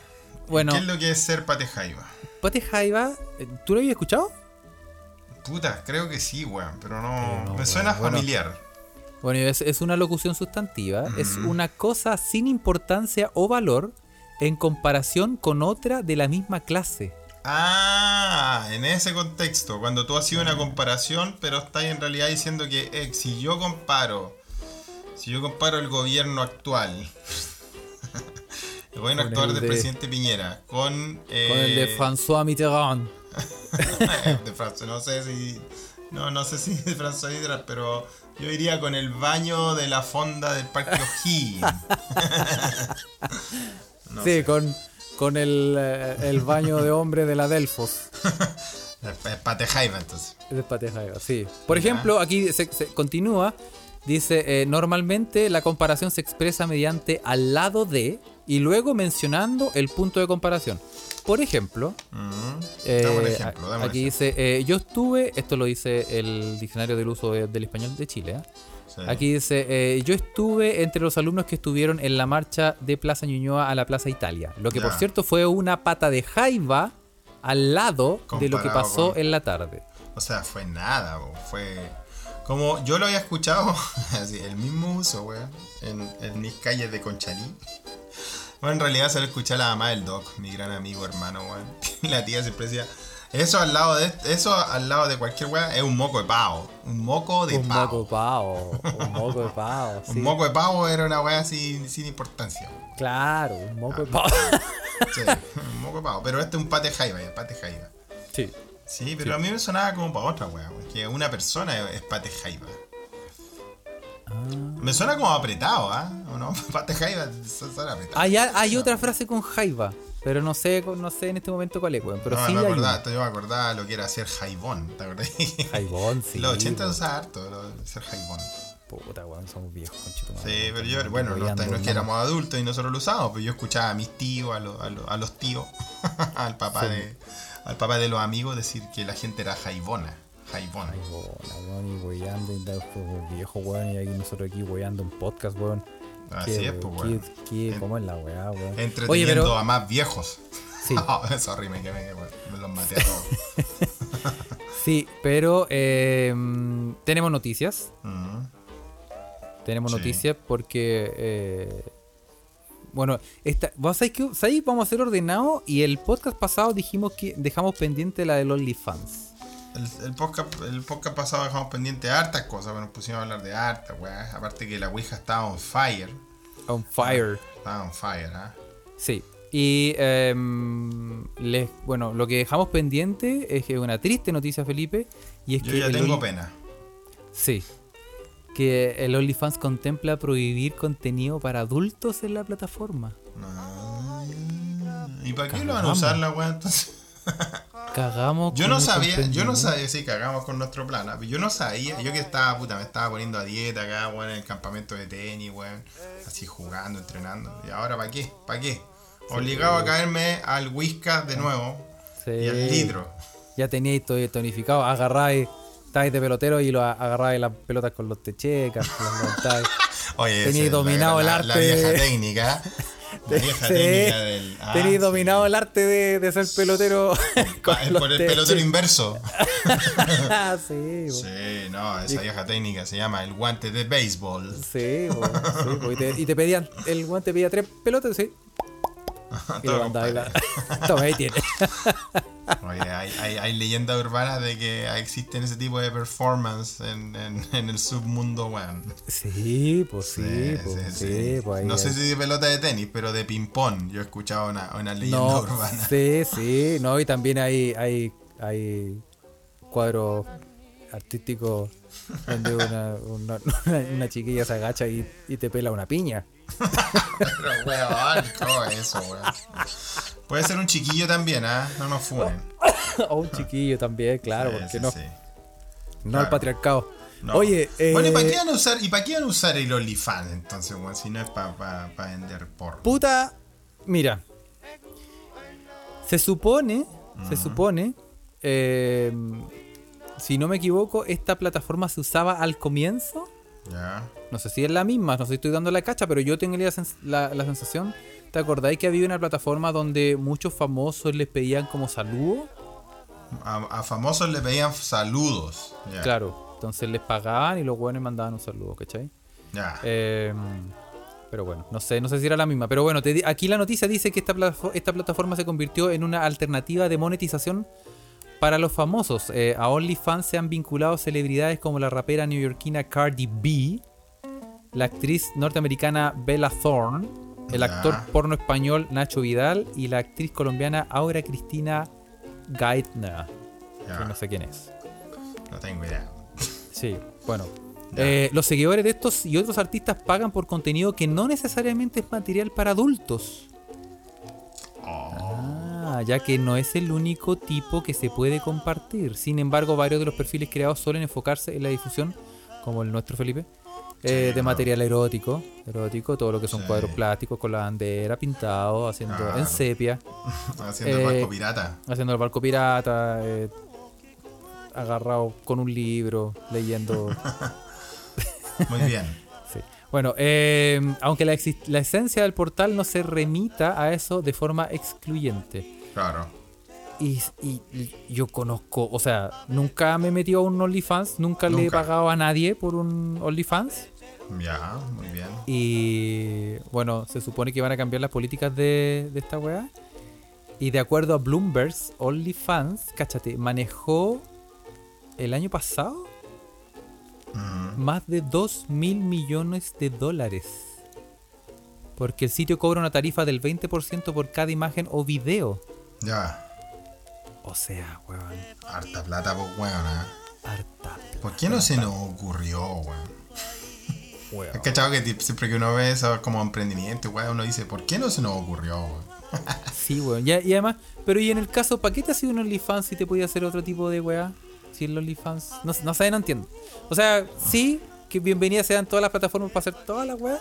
Bueno, ¿Qué es lo que es ser Pate Jaiba? pate jaiba, eh, ¿tú lo habías escuchado? Puta, creo que sí, weón, pero no. Pero no, me suena bueno. familiar. Bueno, es, es una locución sustantiva. Es una cosa sin importancia o valor en comparación con otra de la misma clase. Ah, en ese contexto, cuando tú hacías una comparación, pero estás en realidad diciendo que eh, si yo comparo, si yo comparo el gobierno actual, el gobierno Con actual el del de- presidente Piñera, con, eh, Con el de François Mitterrand. de no sé si, no, no sé si de François Mitterrand, pero yo iría con el baño de la fonda del Parque O'Higgins. No sí, sé. con, con el, eh, el baño de hombre de la Delfos. Es Pate Jaiba, entonces. Es Pate Jaiba, sí. Por Ya. ejemplo, aquí se, se continúa. Dice, eh, normalmente la comparación se expresa mediante al lado de y luego mencionando el punto de comparación. Por ejemplo, Mm. eh, Dame un ejemplo, dame un aquí ejemplo. dice, eh, yo estuve, esto lo dice el diccionario del uso de- del español de Chile, ¿eh? Sí. Aquí dice, eh, yo estuve entre los alumnos que estuvieron en la marcha de Plaza Ñuñoa a la Plaza Italia. Lo que Ya. por cierto fue una pata de jaiba al lado de lo que pasó con- en la tarde. O sea, fue nada, bo, fue como yo lo había escuchado, así, el mismo uso, weón, en, en mis calles de Conchalí. Bueno, en realidad se lo escuché a la mamá del Doc, mi gran amigo hermano, weón. La tía siempre decía, eso al lado de eso al lado de cualquier weón es un moco de pavo. Un moco de Un pavo. moco de pavo, un moco de pavo. sí. Un moco de pavo era una weá sin, sin importancia. Claro, un moco de pavo. Sí, un moco de pavo. Pero este es un pate jaiba, ya, pate jaiba. Sí. Sí, pero a mí me sonaba como para otra weá, que una persona es pate jaiba. Me suena como apretado, ¿ah? ¿O no? Pate jaiba su- suena apretado. Hay, hay otra frase con jaiba, pero no sé, no sé en este momento cuál es, weón. Pero no, sí me hay acordaba, una. yo me acordaba lo que era hacer jaibón, ¿te acordás? Jaibón, sí. Los 80 se weón. usaba harto, lo de ser jaibón. Puta, weón, somos viejos, conchito. Sí, pero yo, bueno, no, no es que éramos adultos y nosotros lo usábamos, pero yo escuchaba a mis tíos, a, los- a los- a los tíos, al papá Sí. de al papá de los amigos decir que la gente era jaibona. Jaibona. Jaibona, weón, y weyando, y da- pues, viejo, weón, y ahí nosotros aquí weyando un podcast, weón. Así es, pues, weón. qué- En- ¿Cómo es la weá, weón? Oye, Entreteniendo pero. a más viejos. Sí. Sorry, me quemé, weón. Me los maté a todos. Sí, pero eh, mm, tenemos noticias. Mm. Tenemos Sí. noticias porque. eh, bueno, esta, ¿vos sabés que? Vamos a ser ordenados y el podcast pasado dijimos que dejamos pendiente la del OnlyFans. El, el podcast, el podcast pasado dejamos pendiente hartas cosas, pero nos pusimos a hablar de hartas, weón. Aparte que la Ouija estaba on fire. On fire. Estaba on fire, ¿ah? Sí. Y em, les, bueno, lo que dejamos pendiente es que una triste noticia, Felipe. Y es Yo que ya tengo pena. Sí. Que el OnlyFans contempla prohibir contenido para adultos en la plataforma. Ah, ¿Y para qué lo van a usar la weá entonces? Cagamos. Yo no sabía, yo no sabía si cagamos con nuestro plan. ¿ah? Yo no sabía, yo que estaba, puta, me estaba poniendo a dieta acá, weón, en el campamento de tenis, weón, así jugando, entrenando. ¿Y ahora para qué? ¿Para qué? Obligado a caerme al whisky de nuevo Sí. y al litro. Ya teníais todo tonificado. Agarráis, estáis de pelotero y lo agarráis las pelotas con los techecas. los levantáis. Oye, Teníais la- dominado la, el La arte. vieja técnica. La vieja Sí. técnica del. ah, Tenéis sí. dominado el arte de, de ser pelotero. Pa- los Por el pelotero inverso. Sí. Sí, no, esa vieja técnica se llama el guante de béisbol. Sí, bo, sí, bo. Y, te, y te pedían, el guante pedía tres pelotas, sí. Y Todo lo mandaba y la... compadre. Toma, ahí tiene. Oye, hay, hay, hay leyendas urbanas de que existen ese tipo de performance en, en, en el submundo, weón. Sí, pues sí, pues sí, pues ahí. no sé si de pelota de tenis, pero de ping-pong. Yo he escuchado una, una leyenda No, urbana. sí, sí, no, y también hay, hay, hay cuadros artísticos donde una, una, una- una chiquilla se agacha y, y te pela una piña. Pero, weón, ¿cómo es eso, weón? Puede ser un chiquillo también, ¿ah? No nos funen. o un chiquillo también, claro, Sí, porque sí, no, sí. no claro. al patriarcado. No. Oye, eh, Bueno, ¿y para qué van a usar, ¿y para qué van a usar el OnlyFans entonces, weón? Si no es para vender porno. puta, mira, se supone, se supone, eh, si no me equivoco, esta plataforma se usaba al comienzo No sé si es la misma, no sé si estoy dando la cacha, pero yo tengo la, la- la sensación. ¿Te acordáis que había una plataforma donde muchos famosos les pedían como saludo? A, a famosos le pedían saludos. Claro. Entonces les pagaban y los weones mandaban un saludo, ¿cachai? Ya. Eh, pero bueno, no sé, no sé si era la misma. Pero bueno, te aquí la noticia dice que esta, esta plataforma se convirtió en una alternativa de monetización para los famosos. Eh, a OnlyFans se han vinculado celebridades como la rapera neoyorquina Cardi B, la actriz norteamericana Bella Thorne, el actor porno español Nacho Vidal y la actriz colombiana Aura Cristina Gaitner, que no sé quién es. No tengo idea. Sí, bueno. Eh, los seguidores de estos y otros artistas pagan por contenido que no necesariamente es material para adultos. Ah, ya que no es el único tipo que se puede compartir. Sin embargo, varios de los perfiles creados suelen enfocarse en la difusión, como el nuestro Felipe, eh, de material erótico, erótico, todo lo que son Sí. cuadros plásticos con la bandera pintado, haciendo Claro. en sepia, Haciendo Eh, el barco pirata. haciendo el barco pirata, eh, agarrado con un libro, leyendo Muy bien. Sí. Bueno, eh, aunque la, la esencia del portal no se remita a eso de forma excluyente. Claro. Y, yo conozco, o sea, nunca me he metido a un OnlyFans, nunca, le he pagado a nadie por un OnlyFans. Ya, muy bien. Y bueno, se supone que van a cambiar las políticas de, de esta weá. Y de acuerdo a Bloomberg, OnlyFans, cáchate, manejó el año pasado Ujú. más de 2 mil millones de dólares. Porque el sitio cobra una tarifa del 20% por cada imagen o video. Ya. O sea, weón, Harta plata, pues, weón. ¿eh? harta. ¿Por qué no se nos ocurrió, weón? weón. Es que chavo que siempre que uno ve eso como emprendimiento, weón, uno dice, ¿por qué no se nos ocurrió, weón? Sí, weón. Y, y además, pero y en el caso, ¿para qué te ha sido un OnlyFans si te podía hacer otro tipo de weá? Si el OnlyFans. No, no sé, no entiendo. O sea, sí, que bienvenidas sean todas las plataformas para hacer todas las weas.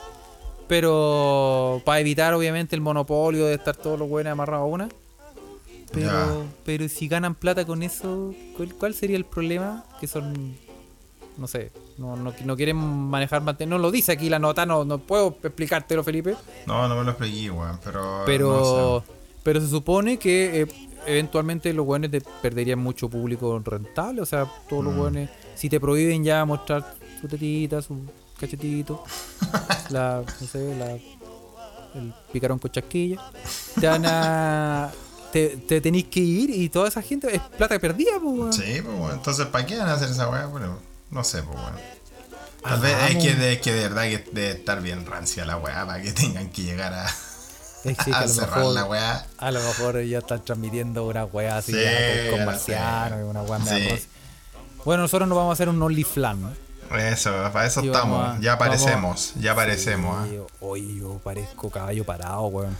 Pero para evitar, obviamente, el monopolio de estar todos los weones amarrados a una. Pero, Ya. pero si ganan plata con eso, ¿cuál, cuál sería el problema? Que son. No sé, no, no, no quieren manejar. No lo dice aquí la nota, no, no puedo explicártelo, Felipe. No, no me lo expliqué, weón, pero... Pero, no sé. pero se supone que eh, eventualmente los te perderían mucho público rentable. O sea, todos los Mm. buenos, si te prohíben ya mostrar su tetita, su cachetito, la, no sé, la, el picarón con chasquilla, te van a. Te, te tenéis que ir y toda esa gente es plata perdida, pues, weón. Sí, pues, weón. Entonces, ¿para qué van a hacer esa weá? Bueno, no sé, pues, weón. Tal vez es que, de, es que de verdad que debe estar bien rancia la weá para que tengan que llegar a, Es que a cerrar mejor- la weá. A lo mejor ya están transmitiendo una weá así Sí, ya con, con no marcianos sé. y una weá Sí. Bueno, nosotros nos vamos a hacer un OnlyFans. Eso, para eso estamos. a- ya aparecemos, ya aparecemos. Sí, ¿ah? Oye, yo parezco caballo parado, weón.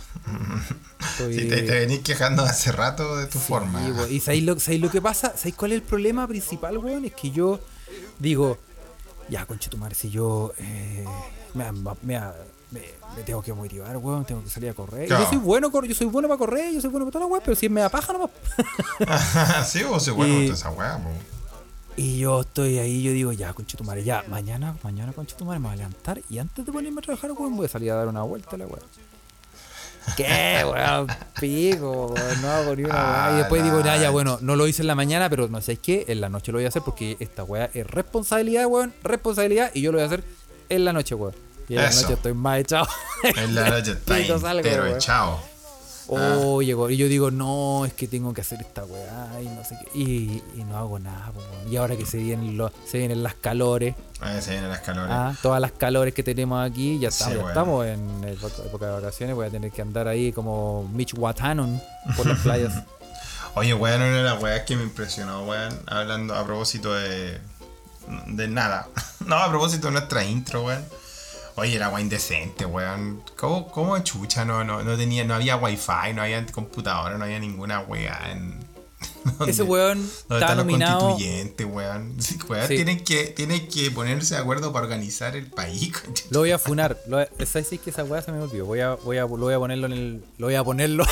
Estoy- Si te, te venís quejando hace rato de tu Sí, forma. weón. Y ¿sabéis lo, sabéis lo que pasa? ¿Sabéis cuál es el problema principal, weón? Es que yo digo, ya, conchetumare, si yo eh, me, me, me- me tengo que motivar, weón, tengo que salir a correr. Claro. Yo soy bueno, yo soy bueno para correr, yo soy bueno para toda la weón, pero si me da paja nomás. sí, vos se bueno esa weá, po. Y yo estoy ahí, yo digo, ya, conchetumare, ya, mañana, mañana, conchetumare, me voy a levantar y antes de ponerme a trabajar, weón, voy a salir a dar una vuelta a la weón. ¿Qué, weón? Pico, weón, no hago ni una weá. Y después digo, ya, ya, bueno, no lo hice en la mañana, pero no sé qué, en la noche lo voy a hacer porque esta weá es responsabilidad, weón, responsabilidad, y yo lo voy a hacer en la noche, weón. Y en la noche estoy más echado. En la noche salgo, entero weón. Echado. Oye, weón, y yo digo, no, es que tengo que hacer esta weá y no sé qué. Y, y no hago nada, po, weón. Y ahora que se vienen, los, se vienen las calores, Ahí se vienen las calores. ah, todas las calores que tenemos aquí, ya estamos, Sí, ya estamos en época época de vacaciones, voy a tener que andar ahí como Mitch Watanon por las playas. Oye, weón, una de las weas que me impresionó, weón, hablando a propósito de. de nada. No, a propósito de nuestra intro, weón. Oye, era weá indecente, weón. ¿Cómo, cómo chucha? No, no, no tenía, no había wifi, no había computadora, no había ninguna weá en. Ese weón ¿Dónde está nominado. constituyentes, weón? Sí, weón, Sí. Tienen, que, tienen que ponerse de acuerdo para organizar el país. Lo voy a funar. Lo, esa sí que esa weá se me olvidó. Voy a, voy a, lo voy a ponerlo en el. Lo voy a ponerlo.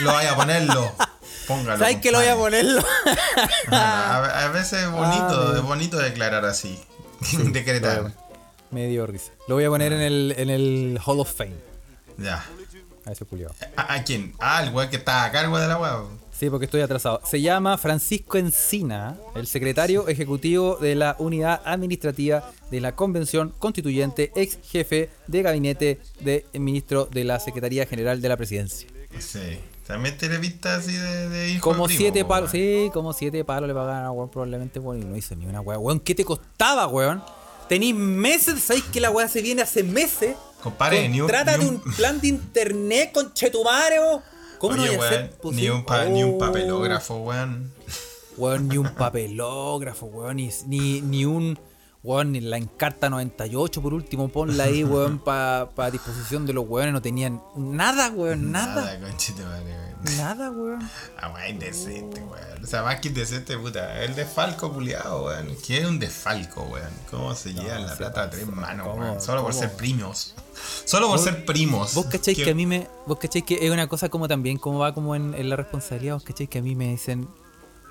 Lo vaya a ponerlo. Póngalo. ¿Sabes que lo voy a ponerlo? A, a veces es bonito, Ah, es bonito declarar así. Decretar. Me dio risa. Lo voy a poner en el, en el Hall of Fame. Ya. A ese culiao. ¿A, a quién? Ah, el weón que está a cargo de la weá. Sí, porque estoy atrasado. Se llama Francisco Encina, el secretario ejecutivo de la unidad administrativa de la Convención Constituyente, ex jefe de gabinete del ministro de la Secretaría General de la Presidencia. Sí. También tiene así de, de hijo Como de primo, siete palos, sí, como siete palos le pagaban a weón probablemente, weón, y no hizo ni una. Weón, ¿qué te costaba, weón? Tenís meses, ¿sabéis que la weá se viene hace meses? Compadre, ni un- Trata de un- un plan de internet con chetumare, weón. ¿Cómo no voy a hacer ni un, pa- ni un Oh. papelógrafo, weón. Weón, ni un papelógrafo, weón, ni, ni, ni un. Weón, ni la encarta 98 por último, ponla ahí, weón, para disposición de los weones. No tenían nada, weón, nada. Nada, conchito, madre, weón. Nada, weón. Ah, weón, indecente, weón. O sea, más que indecente, puta. El desfalco, culiado, weón. ¿Qué es un desfalco, weón? ¿Cómo se lleva la plata a tres manos, ¿Cómo? weón? Solo por ser primos. Solo por ser primos. Vos cacháis ¿Qué- que a mí me. Vos cacháis que es una cosa como también, como va como en, en la responsabilidad. Vos cacháis que a mí me dicen,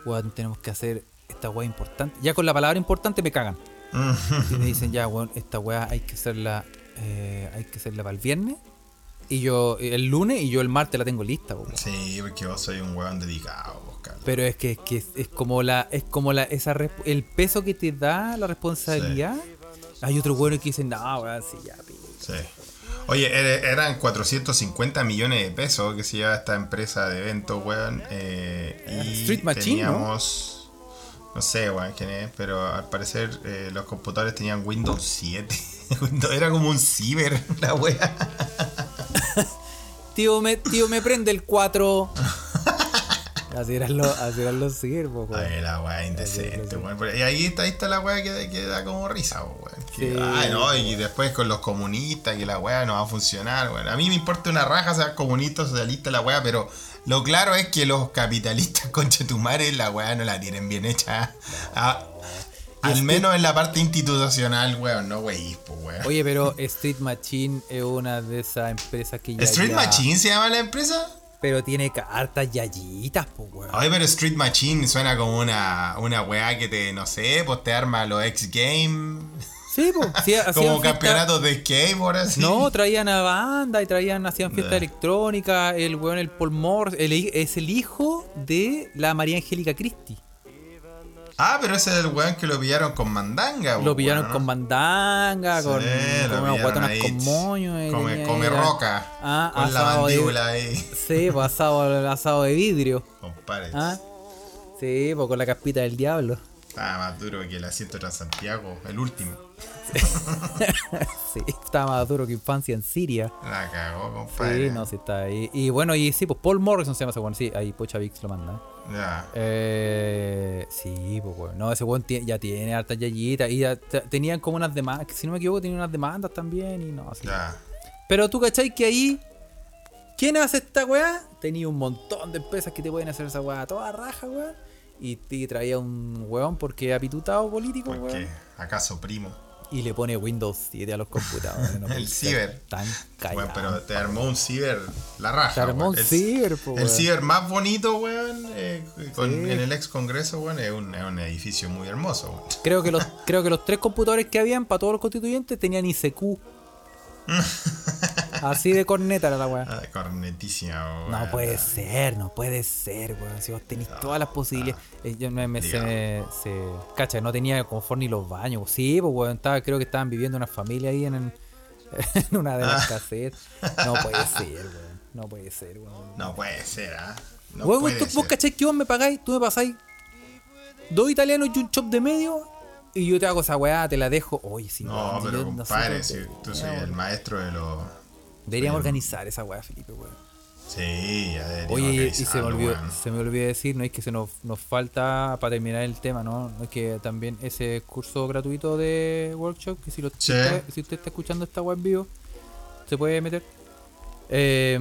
weón, tenemos que hacer esta weá importante. Ya con la palabra importante me cagan. Y me dicen, ya, weón, esta weá hay que hacerla. eh, hay que hacerla para el viernes. Y yo el lunes y yo el martes la tengo lista, weón. Sí, porque vos soy un weón dedicado, vos, Carlos. Pero es que, es que es, es como la. Es como la. Esa el peso que te da la responsabilidad. Hay otros weones que dicen, no, weón, sí, ya, pi". Sí. Oye, er- eran 450 millones de pesos que se lleva esta empresa de eventos, weón. eh, y Street Machine, teníamos. ¿no? Sé, weón, quién es, pero al parecer eh, los computadores tenían Windows 7. Windows- Era como un ciber, la wea. Tío, me, tío, me prende el 4. así eran los, así eran los siervos, weón. Ay, la weá indecente, weón. Y ahí está, ahí está la weá que, que da como risa, weón. Sí. Ay, no, y después con los comunistas, que la weá no va a funcionar, weón. A mí me importa una raja ser comunista, socialista, la weá, pero lo claro es que los capitalistas conchetumares, la weá no la tienen bien hecha. Ah, al menos en la parte institucional, weón, no weís, pues, weón. Oye, pero Street Machine es una de esas empresas que ya. ¿Street ya- Machine se llama la empresa? Pero tiene hartas yayitas, pues, weón. Ay, pero Street Machine suena como una, una weá que te, no sé, pues te arma los X Games. Sí, pues. sí, Como campeonatos de skateboard así. No, traían a banda y traían, hacían fiesta electrónica. El weón, el Paul el hi- es el hijo de la María Angélica Christie. Ah, pero ese es el weón que lo pillaron con mandanga. Lo pillaron con mandanga, Sí, con, con guatonas con moño. y Come, tenía roca. Ah, con la asado de- mandíbula ahí. Sí, pues asado, asado de vidrio. Compadre. ¿Ah? Sí, pues con la caspita del diablo. Estaba más duro que el asiento de Transantiago, el último. Sí, estaba más duro que infancia en Siria. La cagó, compadre. Sí, no, sí está ahí. Y bueno, y sí, pues Paul Morrison se llama ese weón. Sí, ahí Pocha Vix lo manda. Ya. Eh, sí, pues weón. No, ese weón ya tiene hartas yayitas. Y ya te- tenían como unas demandas. Si no me equivoco, tenían unas demandas también. Y no, sí. Ya. Pero tú cachai que ahí. ¿Quién hace esta weá? Tenía un montón de empresas que te pueden hacer esa weá toda raja, weón. Y te traía un weón porque apitutado político, ¿Por qué? ¿Acaso primo? Y le pone Windows 7 a los computadores. no El ciber. Tan callado. Bueno, pero te armó un ciber la raja. Te armó un El- ciber, po, El ciber más bonito, weón, eh, con- Sí. en el ex congreso, weón, es un, es un edificio muy hermoso, weón. Creo que los, creo que los tres computadores que habían para todos los constituyentes tenían ICQ. Así de corneta era la weá. Ah, cornetísima, weón. No puede ser, no puede ser, weón. Si vos tenéis todas las posibilidades. Eh, yo me, me- se, se- cacha, no tenía confort ni los baños. Sí, pues weón, estaba, creo que estaban viviendo una familia ahí en, en- en una de Ah. las casetas. No puede ser, weón. No puede ser, weón. No puede ser, ¿ah? No Weón, puede tú- vos ser. cacháis que vos me pagáis, tú me pasáis dos italianos y un chop de medio. Y yo te hago esa weá, te la dejo. Oye, si No, si pero compadre, si tú soy el maestro de los... Deberíamos organizar esa weá, Felipe, weón. Sí, ya deberíamos Oye, y se me olvidó, se me olvidó decir, no es que se nos, nos falta para terminar el tema, ¿no? No es que también ese curso gratuito de workshop, que si, lo, Sí. usted, si usted está escuchando esta web en vivo, se puede meter. Eh,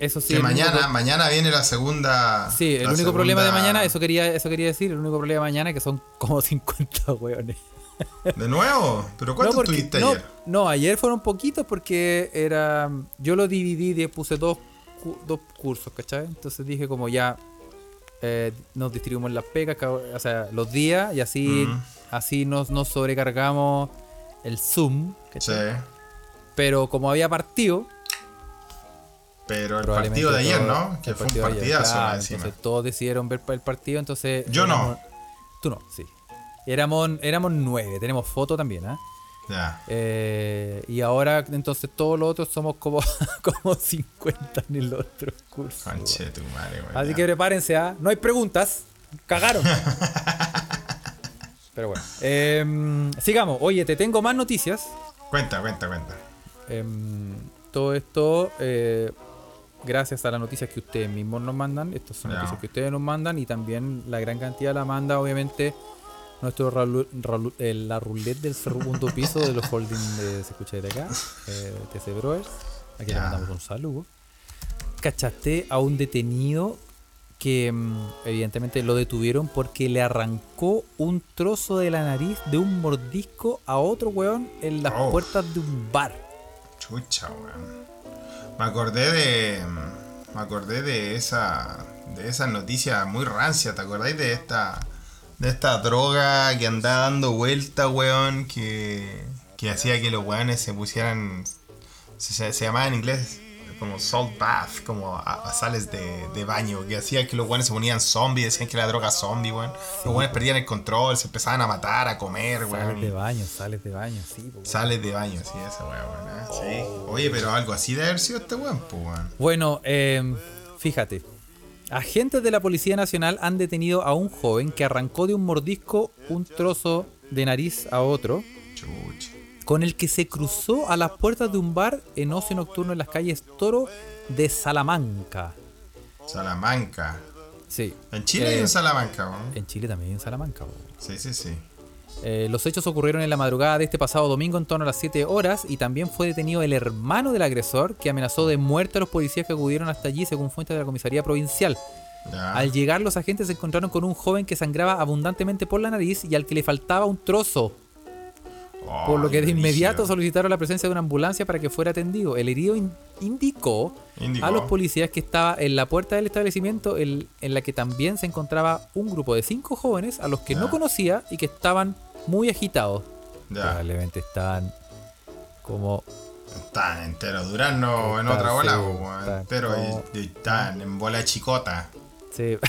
eso sí. Que único mañana, mañana viene la segunda... sí, el único problema de mañana, eso quería, eso quería decir, el único problema de mañana es que son como 50 weones. ¿De nuevo? ¿Pero cuánto porque- tuviste no, ayer? No, ayer fueron poquitos porque era. Yo lo dividí y puse dos, dos cursos, ¿cachai? Entonces dije como ya eh, nos distribuimos las pegas, o sea, los días y así, Mm. así nos, nos sobrecargamos el Zoom, Sí. ¿cachai? Pero como había partido, Pero el partido de ayer, todo- ¿no? Que fue un partido de ayer, partidazo claro. Entonces todos decidieron ver el partido, entonces... Yo no. Tú no, sí. Éramos, éramos nueve, tenemos foto también, ¿ah? Ya. Eh, y ahora entonces todos los otros somos como, como 50 en el otro curso. Conche tu madre, weón. Así que prepárense, ¿ah? No hay preguntas. Cagaron. Pero bueno. Em, sigamos. Oye, te tengo más noticias. Cuenta, cuenta, cuenta. Em, todo esto, eh, gracias a las noticias que ustedes mismos nos mandan. Estas son Ya. noticias que ustedes nos mandan y también la gran cantidad la manda, obviamente, nuestro ralu- ralu- eh, la roulette del segundo piso de los holding de Se Escucha desde acá, eh, TC Brothers. Aquí le mandamos un saludo. Cachaste a un detenido que mm, evidentemente lo detuvieron porque le arrancó un trozo de la nariz de un mordisco a otro weón en las Oh. puertas de un bar. Chucha, weón. Me acordé de. Me acordé de esa. De esa noticia muy rancia. ¿Te acordáis de esta. De esta droga que andaba dando vuelta, weón? Que. Que hacía que los weones se pusieran. Se, se- llamaba en inglés como salt bath, como a, a sales de, de baño. Que hacía que los weones se ponían zombies, decían que era droga zombie, weón. Los weones perdían el control, se empezaban a matar, a comer, weón. Sales de baño, sales de baño, sí. po. Sales de baño, sí, esa weón. ¿eh? Sí. Oye, pero algo así de haber sido este weón, pues, weón. Bueno, eh, fíjate. Agentes de la Policía Nacional han detenido a un joven que arrancó de un mordisco un trozo de nariz a otro, con el que se cruzó a las puertas de un bar en ocio nocturno en las calles Toro de Salamanca. Salamanca. Sí. En Chile Eh, hay en Salamanca, weón. En Chile también hay en Salamanca. po. Sí, sí, sí. Eh, los hechos ocurrieron en la madrugada de este pasado domingo en torno a las 7 horas y también fue detenido el hermano del agresor que amenazó de muerte a los policías que acudieron hasta allí según fuentes de la comisaría provincial. Al llegar los agentes se encontraron con un joven que sangraba abundantemente por la nariz y al que le faltaba un trozo, por lo que de inmediato solicitaron la presencia de una ambulancia para que fuera atendido. El herido in- indicó, Indicó. a los policías que estaba en la puerta del establecimiento el- en la que también se encontraba un grupo de cinco jóvenes a los que no conocía y que estaban muy agitados. Probablemente estaban como Están enteros. Durano en otra bola, sí, como- y, y están en bola chicota. Sí.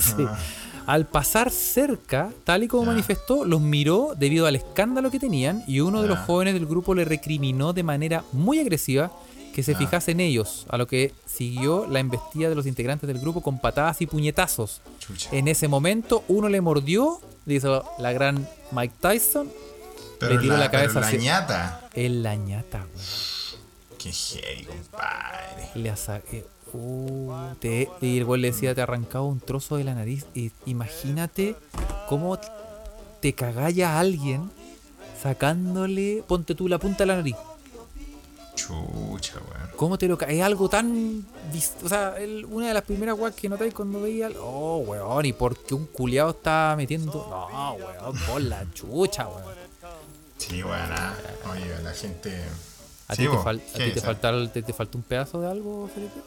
Sí. Al pasar cerca, tal y como manifestó, los miró debido al escándalo que tenían y uno de los jóvenes del grupo le recriminó de manera muy agresiva que se fijase en ellos, a lo que siguió la embestida de los integrantes del grupo con patadas y puñetazos. Chucha. En ese momento, uno le mordió, hizo la gran Mike Tyson Pero le tiró la, la cabeza pero la hacia- ñata. en la ñata, güey. Qué heavy, compadre. Le asa- eh, uh, te- y el güey le decía, te arrancaba un trozo de la nariz. Y imagínate cómo te cagalla a alguien sacándole, ponte tú la punta de la nariz. Chucha, weón. ¿Cómo te lo Es algo tan. O sea, el- una de las primeras weas que notáis cuando veía. al- Oh, weón, y porque un culiado está metiendo. No, weón, por la chucha, weón. Sí, weón. ah. Oye, la gente. ¿A Sí, ti, te, fal- a ¿qué ti te, falta, te, te falta un pedazo de algo, Felipe?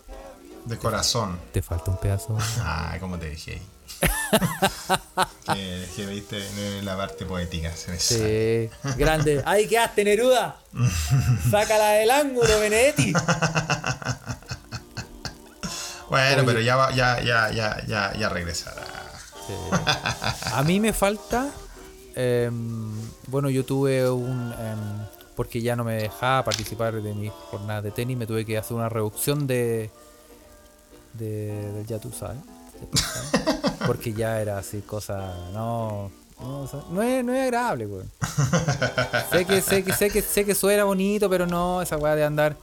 De corazón. Te falta un pedazo. Ah, como te dije ahí. que, que viste en la parte poética. Se me sale. Sí, grande. ¡Ahí quedaste, Neruda! ¡Sácala del ángulo, Benedetti! Bueno, Oye. pero ya, va- ya, ya, ya, ya, ya regresará. A mí me falta. em, bueno, yo tuve un. em, porque ya no me dejaba participar de mi jornada de tenis, me tuve que hacer una reducción de. De del ya tú sabes. ya tú sabes, Porque ya era así, cosa. No. No, o sea, no es, no es agradable, güey. sé que, sé que, sé que, sé que suena bonito, pero no, esa weá de andar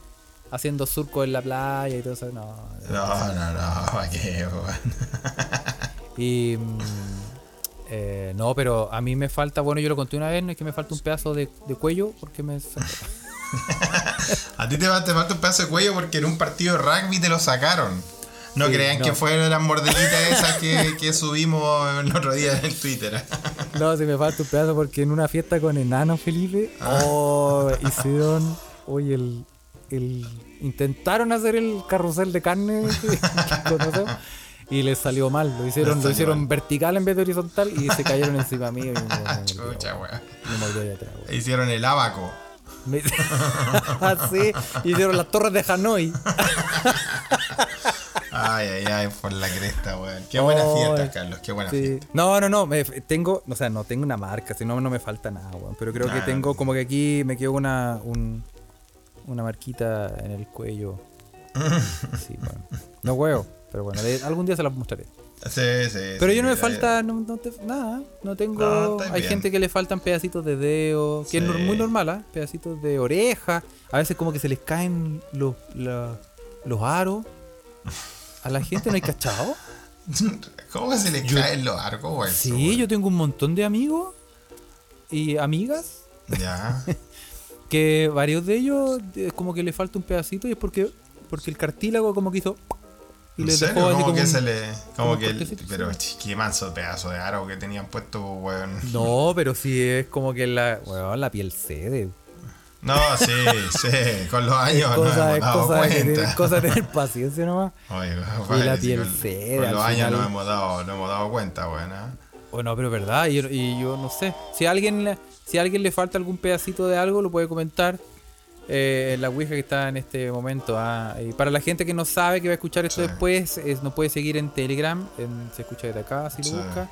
haciendo surco en la playa y todo eso, no. No, no, no, ¿para qué, weón? Y. mm, eh, no, pero a mí me falta, bueno, yo lo conté una vez, no es que me falta un pedazo de, de cuello porque me. A ti te, te falta un pedazo de cuello porque en un partido de rugby te lo sacaron. No Sí, crean no. que fueron las mordellitas esas que, que subimos el otro día en el Twitter. No, si me falta un pedazo porque en una fiesta con enano Felipe, oh, hicieron. Oye, el, el. Intentaron hacer el carrusel de carne que conocemos, y les salió mal. Lo hicieron, lo hicieron mal. vertical en vez de horizontal y se cayeron encima mío y me, Chucha, me atrás. Hicieron el abaco. Me- Así, hicieron las torres de Hanoi. Ay, ay, ay, por la cresta, weón. Qué buena Ay, fiesta, Carlos, qué buena Sí. fiesta. No, no, no, me, tengo, o sea, no tengo una marca, si no, no me falta nada, weón. Pero creo que tengo como que aquí me quedó una, un- una marquita en el cuello. Sí, bueno. No huevo, pero bueno, de- algún día se las mostraré. Sí, sí. Pero sí, yo no me eh, falta no, no te- nada, no tengo... No, hay bien. gente que le faltan pedacitos de dedo, que es Sí. muy normal, ¿ah? Pedacitos de oreja, a veces como que se les caen los, la- los aros. A la gente no hay cachado. ¿Cómo se le caen los arcos, weón? Sí, yo tengo un montón de amigos y amigas Ya. que varios de ellos es como que le falta un pedacito y es porque porque el cartílago como que hizo y ¿En les dejó como como que un- se le. como Como que. el- pero qué manso pedazo de aro que tenían puesto, weón. No, pero sí es como que la weón, la piel cede. No, sí, sí. Con los Es años no cosa, hemos es dado cosa de tener, cuenta. cosa de tener paciencia nomás. Oye, Y la sí, piel con, cede, con los años final. no hemos dado, no hemos dado cuenta, weón. ¿ah? Bueno, pero es verdad, y, y yo no sé. Si a alguien le- si a alguien le falta algún pedacito de algo, lo puede comentar eh, en la Ouija que está en este momento. ah. Y para la gente que no sabe que va a escuchar esto Sí. después, es- nos puede seguir en Telegram, en- se escucha desde acá si lo Sí. busca.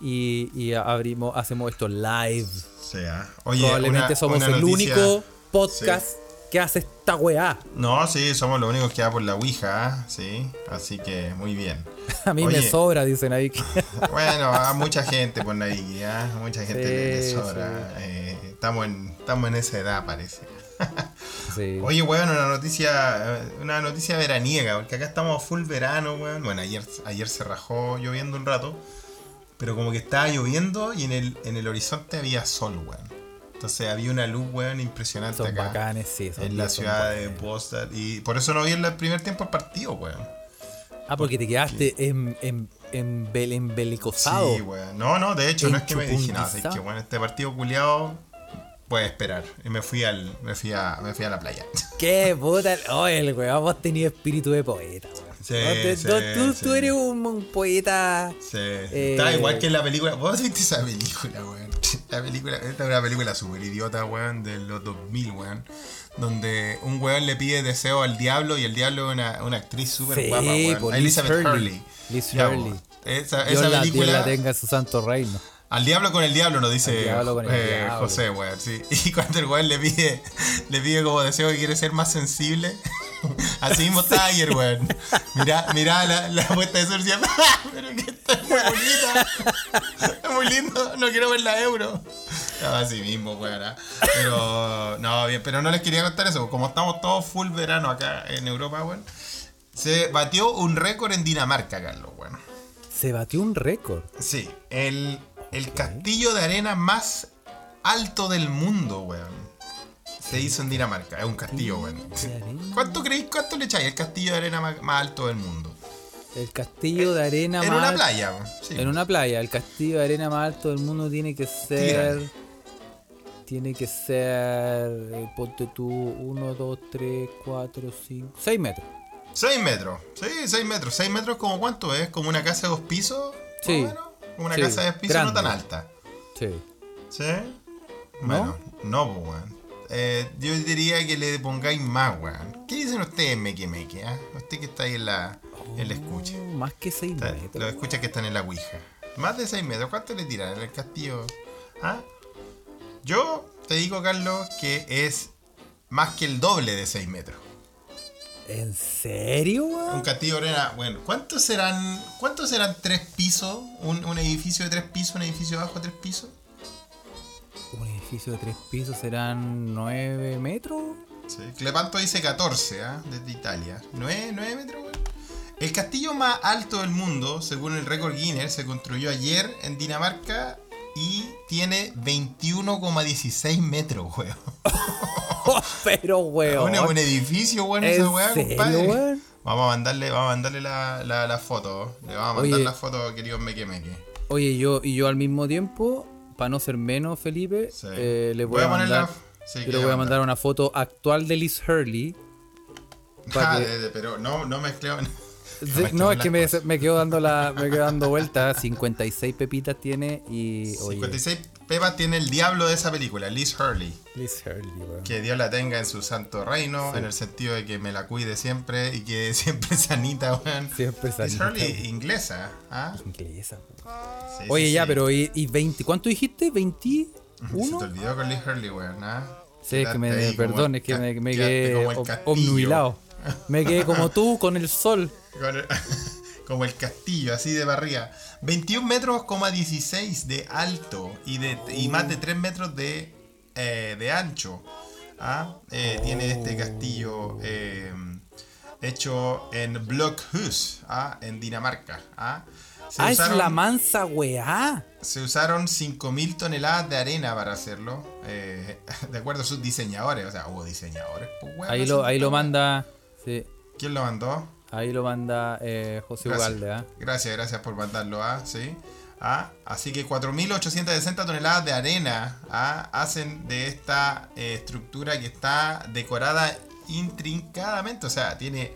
Y, y abrimos, hacemos esto live. Sí, ¿ah? Oye, Probablemente una- somos una el noticia- único podcast que hace esta weá. No, sí, somos los únicos que da por la Ouija, ¿ah? sí. Así que muy bien. A mí me Oye. sobra, dicen ahí. que- Bueno, a mucha gente por Navigui, ¿ah? Mucha gente Sí, le, sobra. Eh, estamos, en, estamos en esa edad, parece. Sí. Oye, weón, una noticia, eh, una noticia veraniega, porque acá estamos full verano, weón. Bueno, ayer, ayer se rajó lloviendo un rato, pero como que estaba lloviendo y en el, en el horizonte había sol, weón. Entonces había una luz, weón, impresionante son acá. bacanes, sí. son En la ciudad de. Boston. Y por eso no vi en el primer tiempo el partido, weón. Ah, porque te quedaste en, en, en, bel- embelicosado. Sí, weón. No, no, de hecho, no es que me dije nada. Es que, bueno, este partido culiado puede esperar. Y me fui al, me fui a, me fui a la playa. Qué puta. Oye, el weón, vos tenías espíritu de poeta, weón. Sí, No te- sí, tú, tú- sí. tú eres un, un poeta. Sí. Eh, Está igual que en la película. ¿Vos viste esa película, weón? La película, esta es una película súper idiota, weón, de los 2000, weón. Donde un weón le pide deseo al diablo y el diablo es una, una actriz súper guapa, weón. Liz Elizabeth Hurley. Hurley. Liz Ya, Hurley. Esa, Dios esa la, película. la tenga en su santo reino. Al diablo con el diablo, nos dice diablo eh, diablo. José, weón, sí. Y cuando el weón le pide, le pide como deseo que quiere ser más sensible, así mismo está ayer, weón. Mirá, mirá la, la puesta de sol decía, "Ah, pero que está muy bonita. Es muy lindo, no quiero ver la euro. Así mismo, weón. ¿ah? Pero, no, bien, pero no les quería contar eso. Como estamos todos full verano acá en Europa, weón. Se batió un récord en Dinamarca, Carlos, weón. Se batió un récord. Sí, el, el castillo de arena más alto del mundo, weón. Se hizo en Dinamarca, es un castillo, weón. ¿Cuánto creéis, cuánto le echáis el castillo de arena más, más alto del mundo? El castillo de arena En más una alto- playa, weón. Sí. En una playa. El castillo de arena más alto del mundo tiene que ser. Tiene que ser. eh, ponte tú 1, 2, 3, 4, 5. 6 metros. 6 metros, sí, 6 metros. 6 metros como cuánto es, como una casa de dos pisos. Sí. Como una Sí, casa de dos pisos no tan alta. Sí. ¿Sí? Bueno, no, pues, weón. Eh, yo diría que le pongáis más, weón. ¿Qué dicen ustedes, meque meque? ah? Usted que está ahí en la, en la escucha. Oh, más que 6 Está- metros. Los escuchas que están en la Ouija. Más de 6 metros. ¿Cuánto le tiran en el castillo? ¿Ah? Yo te digo, Carlos, que es más que el doble de 6 metros. ¿En serio, Un weón? castillo de arena. Bueno, ¿cuántos serán? ¿Cuántos serán tres pisos? Un, un edificio de tres pisos, un edificio bajo tres pisos. Un edificio de 3 pisos serán 9 metros. Sí. Clepanto dice 14, ¿ah? Desde Italia. 9, 9 metros. El castillo más alto del mundo, según el récord Guinness, se construyó ayer en Dinamarca y tiene 21,16 metros, weón. Pero, weón. Un buen edificio, weón, ¿En esa weá, compadre. weón? Vamos a mandarle, vamos a mandarle la, la, la foto. Le vamos a mandar Oye. la foto, querido Meque Meque. Oye, yo y yo al mismo tiempo, para no ser menos, Felipe, Sí. eh, le voy, Voy a a mandar, la- sí, yo le voy a a mandar. mandar una foto actual de Liz Hurley. Ah, que- de- de- pero no, no mezcleo. Mezclemos no, es que me, me quedo dando la, me quedo dando vueltas. 56 pepitas tiene y oye, 56 Pepa tiene el diablo de esa película, Liz Hurley. Liz Hurley, weón. Que Dios la tenga en su santo reino, en el sentido de que me la cuide siempre y que siempre sanita, weón. Siempre Liz sanita. Hurley, inglesa. ¿ah? Inglesa. Sí, Oye, sí, ya, pero ¿y, y 20? ¿Cuánto dijiste? Se te ¿21? olvidó con Liz Hurley, weón. ¿ah? Sí, es que me, el es que me, me quedé obnubilado. Me quedé como tú con el sol. Con el- como el castillo, así de barriga. 21 metros, coma 16 de alto y, de, y más de 3 metros de, eh, de ancho. ¿ah? Eh, Tiene este castillo eh, hecho en Blockhus, ¿ah? en Dinamarca. ¿ah? Se, Ah, es la mansa weá. se usaron 5.000 toneladas de arena para hacerlo, eh, de acuerdo a sus diseñadores. O sea, hubo diseñadores. pues, Ahí lo, ahí lo manda. Sí, ¿Quién lo mandó? Ahí lo manda eh, José Gracias. Ugalde, ¿ah? Gracias, gracias por mandarlo, ¿ah? Sí. ¿Ah? Así que 4.860 toneladas de arena ¿ah? hacen de esta eh, estructura que está decorada intrincadamente. O sea, tiene.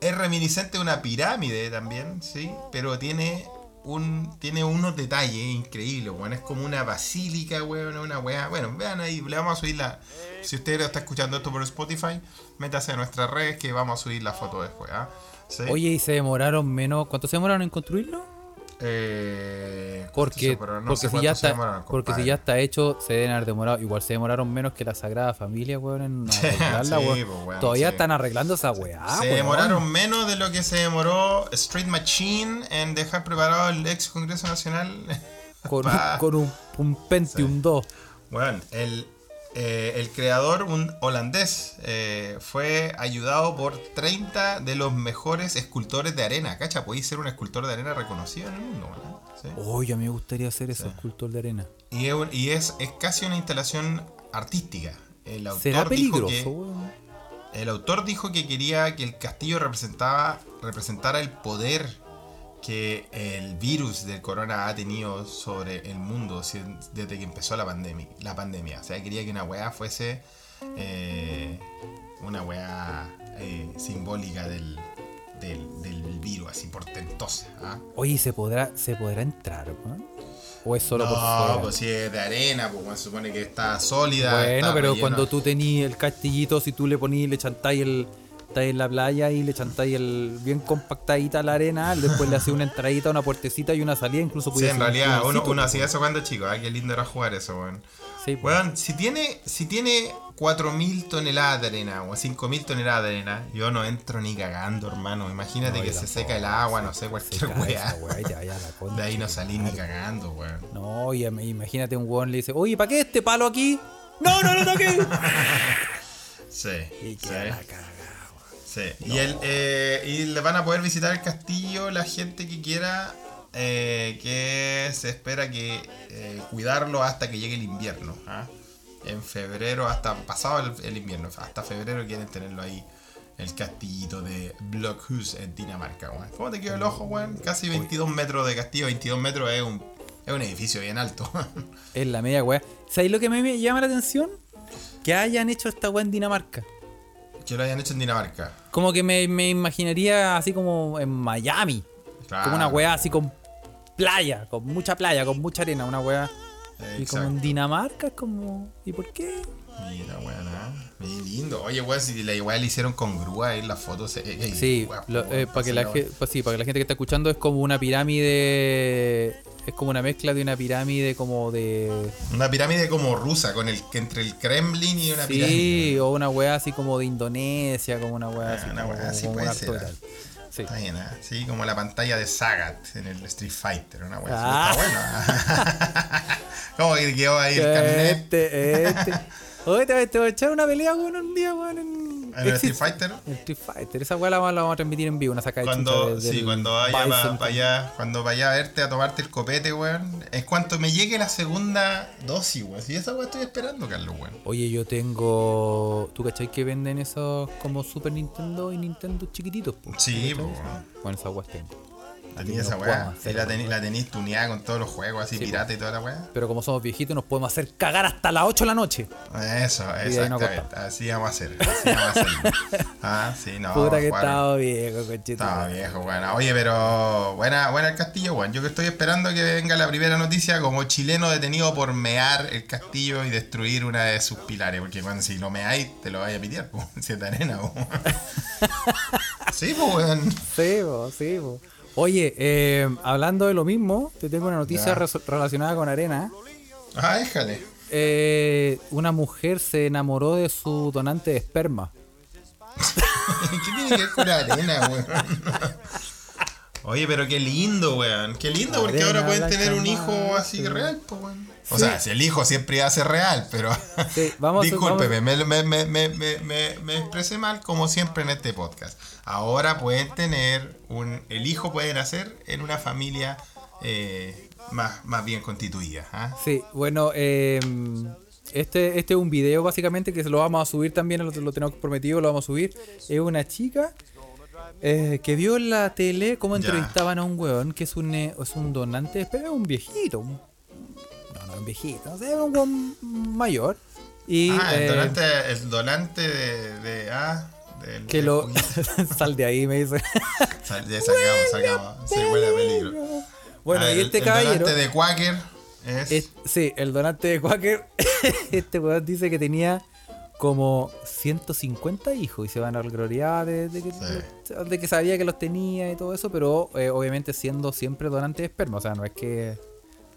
Es reminiscente de una pirámide también, ¿sí? Pero tiene un tiene unos detalles increíbles, weón. Es como una basílica, weón, una weá. Bueno, vean ahí, le vamos a subir la. Si usted está escuchando esto por Spotify, métase a nuestras redes que vamos a subir la foto después, ¿ah? ¿Sí? Oye, y se demoraron menos. ¿Cuánto se demoraron en construirlo? Eh, Porque, no porque, si, ya está, demoraron, porque si ya está hecho, se deben haber demorado. Igual se demoraron menos que la Sagrada Familia, weón, en arreglarla, Sí, weón. pues, weón, Todavía sí. están arreglando esa weá, se weón. demoraron menos de lo que se demoró Street Machine en dejar preparado el ex Congreso Nacional. Con, Pa. con un, un Pentium 2. Bueno, el, eh, el creador, un holandés, eh, fue ayudado por 30 de los mejores escultores de arena. ¿Cacha? Podéis ser un escultor de arena reconocido en el mundo. ¿Sí? Oye, a mí me gustaría hacer ese escultor de arena. Y, es, y es, es casi una instalación artística. El autor ¿Será dijo peligroso, que- weón? El autor dijo que quería que el castillo representaba, representara el poder que el virus del corona ha tenido sobre el mundo desde que empezó la pandemia. La pandemia. O sea, quería que una weá fuese eh, una weá eh, simbólica del, del, del virus, así portentosa. ¿ah? Oye, ¿y ¿se podrá, ¿se podrá entrar, weón? ¿O es solo por No, fuera? pues si es de arena, pues weón, se supone que está sólida. Bueno, está pero relleno. cuando tú tenías el castillito, si tú le ponías, le chantáis el. Estáis en la playa y le chantáis el bien compactadita la arena, después le hacía una entradita, una puertecita y una salida, incluso Sí, en ser un realidad, uno, uno pues, hacía eso cuando chico, ah, qué lindo era jugar eso, weón. Sí, pues. Weón, si tiene, si tiene 4.000 toneladas de arena o 5.000 toneladas de arena, yo no entro ni cagando, hermano. Imagínate No, que se seca el agua, no sé, cualquier weá. De ahí no salí ni cagando, weón. No, y im- imagínate un weón le dice, oye, ¿para qué este palo aquí? No, no lo toques. Sí. y sí. queda la caga. Sí, y, el, eh, y le van a poder visitar el castillo la gente que quiera, eh, que se espera que eh, cuidarlo hasta que llegue el invierno. ¿ah? En febrero, hasta pasado el, el invierno, hasta febrero quieren tenerlo ahí, el castillito de Blockhus en Dinamarca. weón. ¿Cómo te quedó el ojo, weón? Casi 22 metros de castillo, 22 metros es un, es un edificio bien alto. Es la media weá. ¿Sabes lo que me llama la atención? Que hayan hecho esta weá en Dinamarca. Que lo hayan hecho en Dinamarca. Como que me, me imaginaría así como en Miami. Claro. Como una weá así con playa, con mucha playa, con mucha arena, una weá. Y como en Exacto. Dinamarca es como. ¿Y por qué? Mira, weón, ¿ah? Muy lindo. Oye, weón, si la igual le hicieron con grúa ahí las fotos. eh, eh, Sí, lo- eh, para que la pues sí, para que la gente que está escuchando es como una pirámide, es como una mezcla de una pirámide como de Una pirámide como rusa, con el que entre el Kremlin y una sí, pirámide. o una weá así como de Indonesia, como una weá Ah, así, una como, weá así como puede ser, ah. Sí. Está bien, ¿ah? Sí, como la pantalla de Sagat en el Street Fighter. Una weá Ah. Está bueno. como que quedó ahí el carnet Este, este. Oye, te, te voy a echar una pelea, weón, un día, weón. En, en el Street Fighter. en Street Fighter. Esa weá la, vamos- la vamos a transmitir en vivo, una saca de Cuando, de- sí, cuando vaya para allá, cuando vaya a verte a tomarte el copete, weón. Es cuanto me llegue la segunda dosis, weón. Si esa weón estoy esperando, Carlos, weón. Oye, yo tengo. ¿Tú cachai que venden esos como Super Nintendo y Nintendo chiquititos? po? Sí, po, weón. Bueno, esas weas tengo. Tenía esa weá. Y la, tení, la tenéis tuneada con todos los juegos, así pirata y toda la weá. Pero como somos viejitos, nos podemos hacer cagar hasta las 8 de la noche. Eso, exactamente. así vamos a hacer. Así vamos a hacer. ah, sí, no. Puta que jugar- estaba viejo, conchito. Estaba viejo, bueno. Oye, pero buena, buena el castillo, weón. Yo que estoy esperando que venga la primera noticia como chileno detenido por mear el castillo y destruir una de sus pilares. Porque cuando si lo meáis, te lo vaya a pitear, pues. Si es de arena, po. Sí, pues, weón. Sí, po, sí, po. Oye, eh, hablando de lo mismo, te tengo una noticia relacionada con arena. Ah, déjale. Eh, una mujer se enamoró de su donante de esperma. ¿Qué tiene que ver con la arena, weón? Oye, pero qué lindo, weón. Qué lindo porque Arena ahora pueden tener un hijo así sí. real, pues, weón. O Sí. sea, si el hijo siempre ser real, pero. Sí, vamos a- Discúlpeme, me, me, me, me, me, me- me expresé mal como siempre en este podcast. Ahora pueden tener un. El hijo puede nacer en una familia eh, más, más bien constituida. ¿ah? Sí, bueno, eh, este, este es un video básicamente que se lo vamos a subir también, lo, lo tenemos prometido, lo vamos a subir. Es una chica eh, que vio en la tele cómo Ya. entrevistaban a un weón que es un, eh, es un donante, espera, es un viejito. un- no, no, un viejito, no sé, un weón mayor. Y Ah, el eh, donante, el donante de. de ah, que lo... Sal de ahí, me dice. Sal- ya sacamos, sacamos. Se huele a peligro. Bueno, y el- este el caballero... donante de Quaker es. Es- sí, el donante de Quaker, este weón dice que tenía como 150 hijos y se van a gloriar de, de que, de que sabía que los tenía y todo eso, pero eh, obviamente siendo siempre donante de esperma, o sea, no es que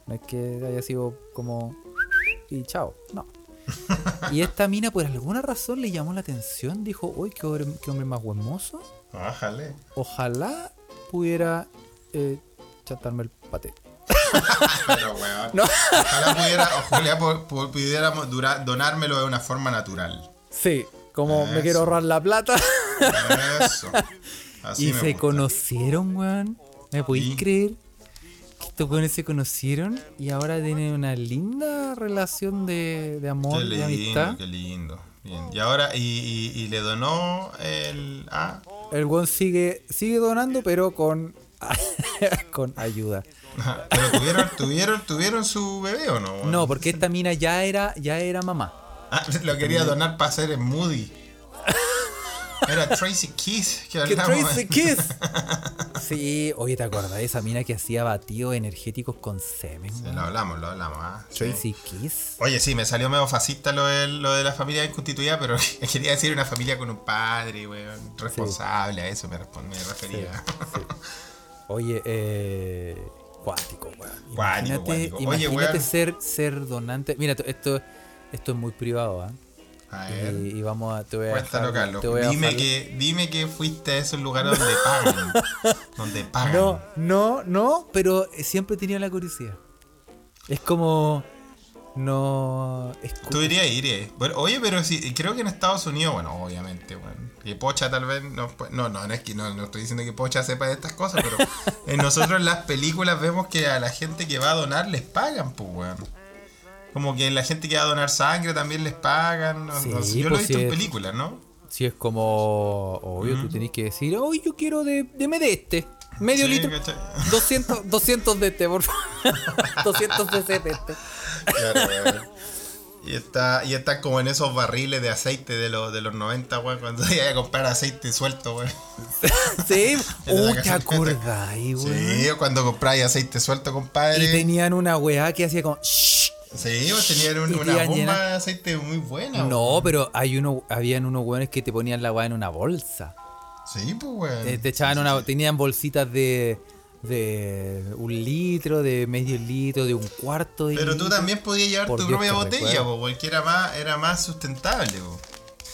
no es que haya sido como y chao, no. Y esta mina por alguna razón le llamó la atención, dijo, uy, qué hombre, qué hombre más hermoso, ojalá pudiera eh, chatarme el paté. Pero, weón. No. Ojalá pudiera, ojalá pu- pu- pudiéramos dura- donármelo de una forma natural. Sí, como me quiero ahorrar la plata. Eso. Así y me se gusta. conocieron, weón. ¿Me podéis creer? Estos weones se conocieron y ahora tienen una linda relación de, de amor Qué y de lindo, amistad. qué lindo. Bien. Y ahora, y, y- y le donó el. Ah, El weón sigue, sigue donando, pero con, con ayuda. pero tuvieron, tuvieron, tuvieron su bebé o no? No, porque esta mina ya era, ya era mamá. Ah, lo quería donar para hacer en Moody. Era Tracy Kiss que ¡Que. Tracy Kiss! Sí, oye, ¿te acordás de esa mina que hacía batidos energéticos con semen? Sí, lo hablamos, lo hablamos. ah, sí. Tracy Kiss. Oye, sí, me salió medio fascista lo de, lo de la familia inconstituida, pero quería decir una familia con un padre, weón, responsable, a eso me, refería. Oye, eh. Cuático, weón. Imagínate, cuático. Oye, imagínate weón. ser, ser donante. Mira, esto- esto, esto es muy privado, ¿ah? A ver, Y, y vamos a. Te voy a cuéntalo, dejar- Carlos. te voy a Dime que, dime que fuiste a esos lugares donde pagan. donde pagan. No, no, no, pero siempre he tenido la curiosidad. Es como. No. Es cu- Tú irías, irías. Bueno, oye, pero sí, creo que en Estados Unidos, bueno, obviamente, bueno, que Pocha tal vez no, no, no, no es que no, no estoy diciendo que Pocha sepa de estas cosas, pero en nosotros en las películas vemos que a la gente que va a donar les pagan, pues, weón. Como que la gente que va a donar sangre también les pagan. no- Sí, no sé, yo lo he pues, visto en películas, ¿no? Si es como. Obvio, tú tenés que decir, hoy yo quiero de, deme de este. Medio Sí, litro. ¿cachai? 200, 200 de este, por favor. 200 de este. Claro, weón. Y está, y está como en esos barriles de aceite de los, de los 90, weón, cuando iba a comprar aceite suelto, weón. Sí, uh, ¿te acordáis, weón? Sí, cuando compráis aceite suelto, compadre. Y tenían una weá que hacía como. "Shh". Sí, pues tenían un- una bomba llena- de aceite muy buena. No, weón. pero hay uno, habían unos weones que te ponían la weá en una bolsa. Sí, pues, weón. Te echaban una, tenían bolsitas de, de un litro, de medio litro, de un cuarto de Pero tú también podías llevar Por tu propia botella, po, porque era más, era más sustentable, po.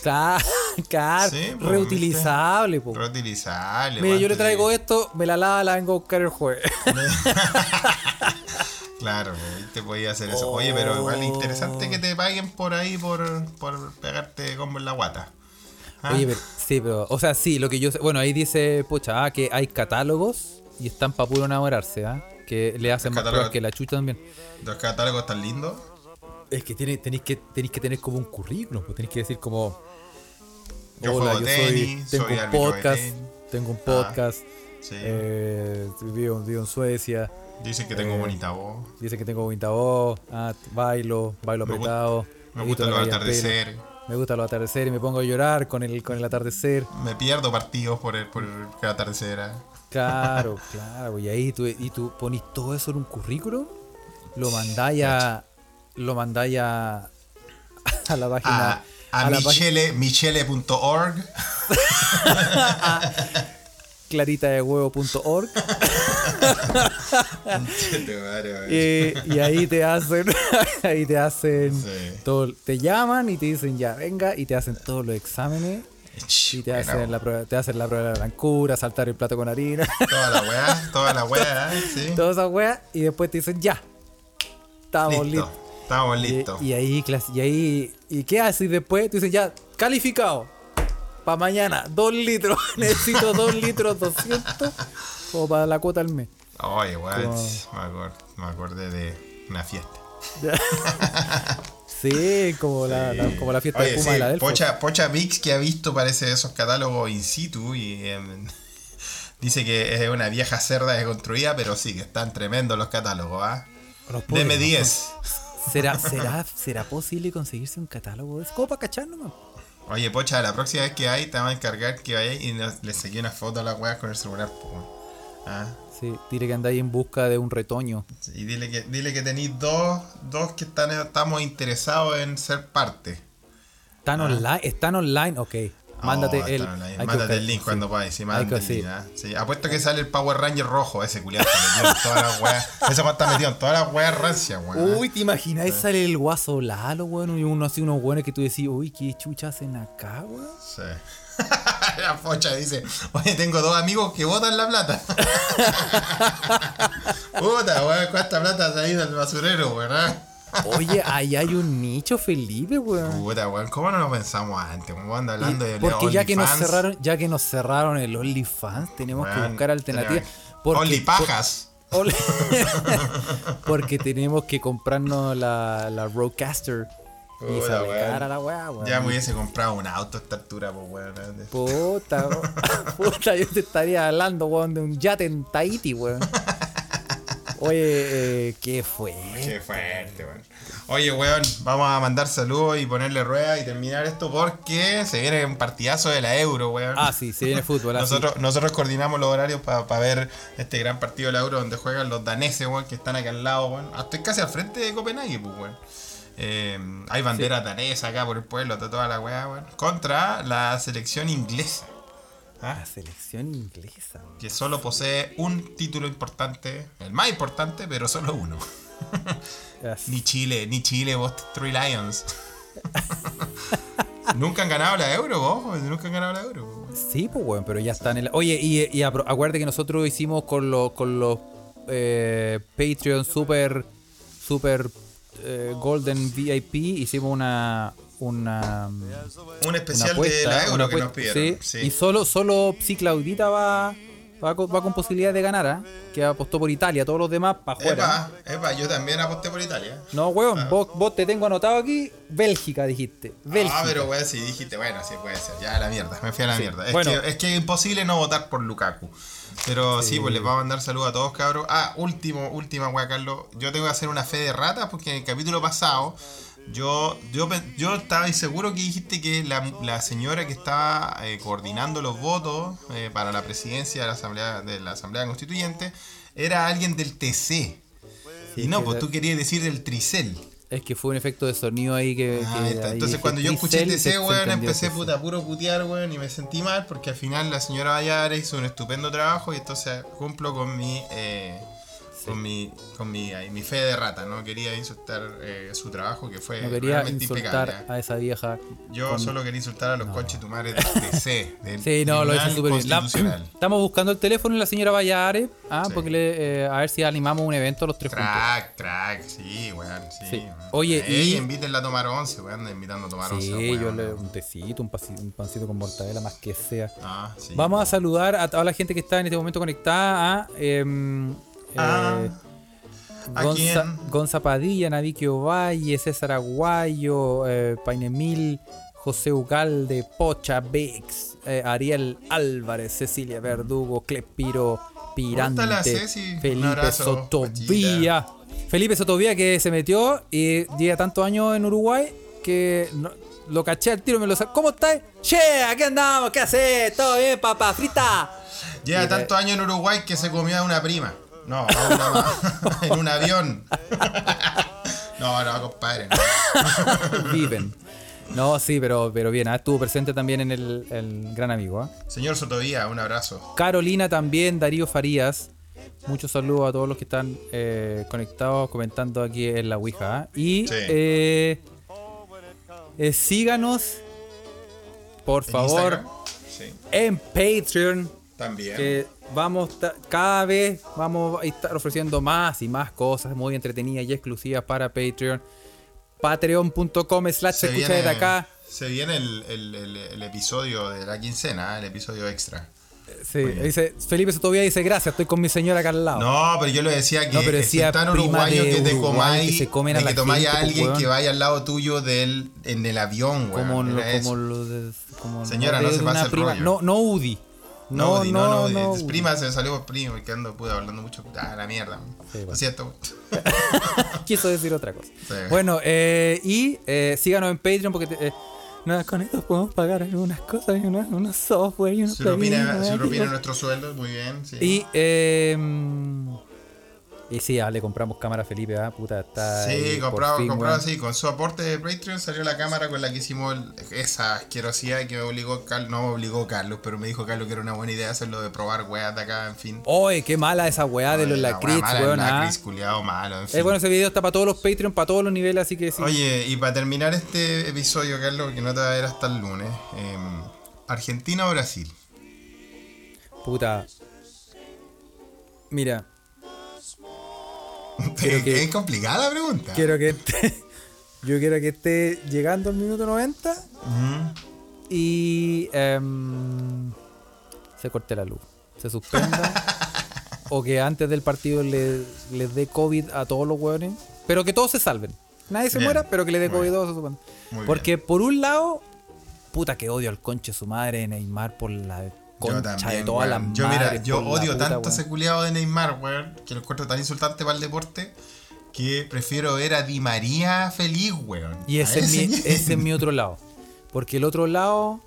Claro, claro, Sí, pues, reutilizable, po. Reutilizable. Mira, yo le traigo esto, me la lava, la vengo a buscar el jueves. Claro, te podía hacer eso. Oye, pero igual es Oh. interesante que te paguen por ahí por, por pegarte combo en la guata. Ah, Oye, pero, sí, pero, o sea, sí, lo que yo sé, bueno, ahí dice, pucha, ah, que hay catálogos y están para puro enamorarse, ¿ah? Que le hacen Los más que la chucha también. Los catálogos tan lindos. Es que tiene- tenéis que, tenéis que tener como un currículum, pues tenéis que decir como, Yo hola, yo tenis, soy, tengo soy un de podcast, tenis". tengo un Ah. podcast, Sí. Eh, vivo, vivo en Suecia. Dicen que tengo eh, bonita voz. Dice que tengo bonita voz. Ah, bailo, bailo Me gu- apretado. Me la los atardeceres. Me gustan los atardeceres y me pongo a llorar con el, con el atardecer. Me pierdo partidos por el, por el atardecer. ¿eh? Claro, claro. Y ahí tú, y tú ponís todo eso en un currículum, lo mandáis a. Lo mandáis a. A la página. A, a, página michele, michele.org. claritadehuevo.org y, y ahí te hacen. ahí te hacen. Sí. todo- te llaman y te dicen ya, venga, y te hacen todos los exámenes. Y te Bueno, hacen, la prueba, te hacen la prueba de la blancura, saltar el plato con harina, Toda la weá, toda la weá, ¿eh? sí. todas esas weas, y después te dicen ya. Estamos Listo. listos. Estamos Y, listos. y ahí, clas- y ahí, ¿y qué haces después? Te dicen ya, calificado. Para mañana, dos litros. Necesito dos litros, 200. O para la cuota al mes. Oye, weón, Como- me, acor- me acordé de una fiesta. Sí, como, La, la- como la fiesta Oye, de Puma sí, de la Delfos. Pocha, Pocha Vix que ha visto parece esos catálogos in situ y em, dice que es una vieja cerda desconstruida, pero sí, que están tremendos los catálogos, ¿ah? Pobres, Deme ¿no? 10. ¿Será, será, ¿Será posible conseguirse un catálogo? Es como para cachar nomás. Oye, Pocha, la próxima vez que hay, te vamos a encargar que vayas y nos- le saqué una foto a las weas con el celular, po. ¿Ah? Sí, dile que andáis en busca de un retoño. Y dile que, dile que tenéis dos, dos que están, estamos interesados en ser parte. ¿Están online? ¿Están online? Ok. Mándate Oh, el. Mándate buscar- link sí. cuando podáis. Sí, mándate que- el sí. link. Sí, Apuesto que sale el Power Ranger rojo, ese culiado todas las weas. Ese está metido en todas las weas rancias, weón. Uy, ¿te imagináis sale el guaso Lalo, weón? Y uno así, unos buenos que tú decís, uy, ¿qué chucha hacen acá, weón? Sí. la pocha dice, oye, tengo dos amigos que botan la plata. Puta, weón, cuánta plata ha ido al basurero, weón. Oye, ahí hay un nicho, Felipe, weón. Puta, weón, ¿cómo no lo pensamos antes? Weón, hablando de Porque ya que nos cerraron, ya que nos cerraron el OnlyFans, tenemos que Weón, buscar alternativas. Porque- Onlypajas. por- Only- porque tenemos que comprarnos la, la Roadcaster. Y Puta, sale weón. cara la weá, weón. Ya me hubiese comprado un auto a esta altura, pues, weón. Puta, puta, yo te estaría hablando, weón, de un yate en Tahiti, weón. Oye, eh, ¿qué fue? Qué fuerte, weón. Oye, weón, vamos a mandar saludos y ponerle rueda y terminar esto porque se viene un partidazo de la Euro, weón. Ah, sí, se viene fútbol. Nosotros, nosotros coordinamos los horarios para ver este gran partido de la Euro donde juegan los daneses, weón, que están aquí al lado, weón. Ah, Estoy casi al frente de Copenhague, pues, weón. Eh, hay bandera danesa acá por el pueblo, está toda la weá, weón. Contra la selección inglesa. ¿Ah? La selección inglesa. Que solo posee un título importante, el más importante, pero solo uno. Ni Chile, ni Chile, vos Three Lions. nunca han ganado la Euro, vos, nunca han ganado la Euro. weón. Sí, pues, weón, pero ya están en el... Oye, y, y acuérdate que nosotros hicimos con los con los eh, Patreon Super Super eh, Golden VIP, hicimos una una, Un una especial de apuesta, la Euro una que nos pidieron. sí, sí. Y solo solo Psi Claudita va va con, va con posibilidad de ganar, ¿ah? Que apostó por Italia, todos los demás para afuera. Epa, epa, yo también aposté por Italia. No, weón, vos, vos te tengo anotado aquí, Bélgica dijiste. Bélgica. Ah, pero weón, si dijiste, bueno, sí puede ser. Ya la mierda, me fui a la mierda. Es, Bueno. que, es que es imposible no votar por Lukaku. Pero sí, pues les voy a mandar saludos a todos, cabros. Ah, último, última, weá, Carlos. Yo tengo que hacer una fe de ratas porque en el capítulo pasado yo, yo, yo estaba seguro que dijiste que la, la señora que estaba eh, coordinando los votos eh, para la presidencia de la Asamblea, de la Asamblea Constituyente era alguien del TC. y no, pues tú querías decir del Tricel. Es que fue un efecto de sonido ahí que. Ah, que Entonces dije cuando yo escuché se- TC, weón, empecé puta puro putear, weón, y me sentí mal porque al final la señora Valladares hizo un estupendo trabajo y entonces cumplo con mi eh, con mi con mi, ahí, mi fe de rata, no quería insultar eh, su trabajo que fue No quería realmente insultar impecable. a esa vieja. Yo con- solo quería insultar a los conchetumares del TC, del Sí, no, lo Tribunal súper bien. Estamos buscando el teléfono de la señora Valladares. Ah, Sí. porque le, eh, a ver si animamos un evento los tres juntos. Track, track, sí, weón, sí. Oye, Ey, y- invítenla a tomar once, weón, invitando a tomar once. Sí, yo le un tecito, un, pasi- un pancito con mortadela, más que sea. Ah, sí. Vamos a saludar a toda la gente que está en este momento conectada a em, Ah, eh, ¿a Gonza, quién? Gonza Padilla, Ovalle, César Aguayo, eh, Painemil, José Ugalde, Pocha Bex, eh, Ariel Álvarez, Cecilia Verdugo, Clepiro Pirante, Felipe abrazo, Sotovía. Felipe Sotovía que se metió y lleva tantos años en Uruguay que no- lo caché al tiro, me lo sacó. ¿Cómo estás? Che, aquí andamos, ¿qué haces? ¿Todo bien, papá? ¿Frita? Lleva tantos años en Uruguay que se comió a una prima. No, una en un avión. No, no, compadre. no. Viven. No, sí, pero, pero bien, ah, estuvo presente también en el, el gran amigo. ah. Señor Sotovía, un abrazo. Carolina también, Darío Farías. Muchos saludos a todos los que están eh, conectados, comentando aquí en la Ouija. ¿ah? Y Sí. eh, eh, síganos, por favor. Sí, en Patreon. también. Vamos cada vez vamos a estar ofreciendo más y más cosas muy entretenidas y exclusivas para Patreon. Patreon.com slash se escucha desde acá. Se viene el, el- el- el episodio de la quincena, el episodio extra. Sí, dice, Felipe Sotovía dice, gracias, estoy con mi señora acá al lado. No, pero yo le decía que No, pero decía prima uruguayo que te comáis, que comen a que tomáis a gente, alguien weón. que vaya al lado tuyo del, en el avión, weón. como, como eso. lo de, como Señora, no se pase el rollo. No, no UDI. No, no, no, no, prima se salió por primo, que ando pude hablando mucho. Ah, la mierda. Sí, Lo bueno. siento. Quiso decir otra cosa. Sí. Bueno, eh, y eh, síganos en Patreon porque te- eh, nada, con esto podemos pagar algunas cosas, y unos, unos software y unos Su propina, propina nuestro sueldo, muy bien. Sí. Y, eh, y sí, ah, le compramos cámara a Felipe, ah, puta, está. Sí, comprado weón. así, con su aporte de Patreon salió la cámara con la que hicimos esa asquerosidad que me obligó Carlos, no me obligó Carlos, pero me dijo Carlos que era una buena idea hacerlo de probar weas de acá, en fin. Oye, qué mala esa weá de los lacrits, weón. ah. lacris culiao malo, en fin. Eh, bueno, ese video está para todos los Patreon, para todos los niveles, así que sí. Oye, y para terminar este episodio, Carlos, que no te va a ver hasta el lunes, em, ¿Argentina o Brasil? Puta. Mira, Es que- complicada la pregunta. quiero que esté. Yo quiero que esté llegando al minuto 90 y. em, se corte la luz. Se suspenda. o que antes del partido le- les dé COVID a todos los hueones. Pero que todos se salven. Nadie se Bien. muera, pero que le dé COVID a todos Porque por un lado. Puta que odio al conche su madre Neymar por la Yo también, de todas las weón. Yo, mira, yo odio puta, tanto weón. ese culiado de Neymar, weón, que lo encuentro tan insultante para el deporte, que prefiero ver a Di María feliz, weón. Y ese es, mi, ese es mi otro lado. Porque el otro lado,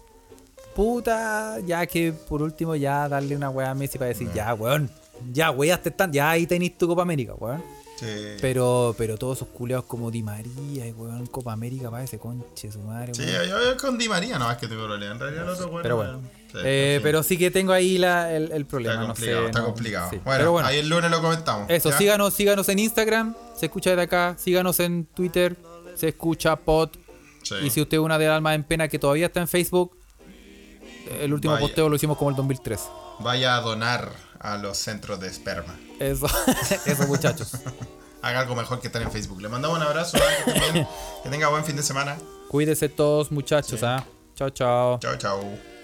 puta, ya que por último ya darle una weá a Messi para decir, ya, weón, ya, weaste tan, ya ahí tenéis tu Copa América, weón. Sí. Pero, pero todos esos culeados como Di María y weón, Copa América para ese conche su madre, Sí, weón. yo, con Di María no es que tengo problema. En realidad el otro, bueno, Pero bueno. weón. Sí, Eh, pero sí que tengo ahí la, el, el problema, Está no complicado, sé. está no- complicado. sí. Bueno, bueno, ahí el lunes lo comentamos. eso, ¿ya? síganos, síganos en Instagram, se escucha desde acá, síganos en Twitter, se escucha pod. Y si usted es una de almas en pena que todavía está en Facebook, el último Vaya. posteo lo hicimos como el 2003. Vaya a donar a los centros de esperma. Eso, eso muchachos. Haga algo mejor que estar en Facebook. Le mandamos un abrazo. ¿eh? que, tenga buen fin de semana. Cuídese todos muchachos, ¿ah? Chao, chao. Chao, chao.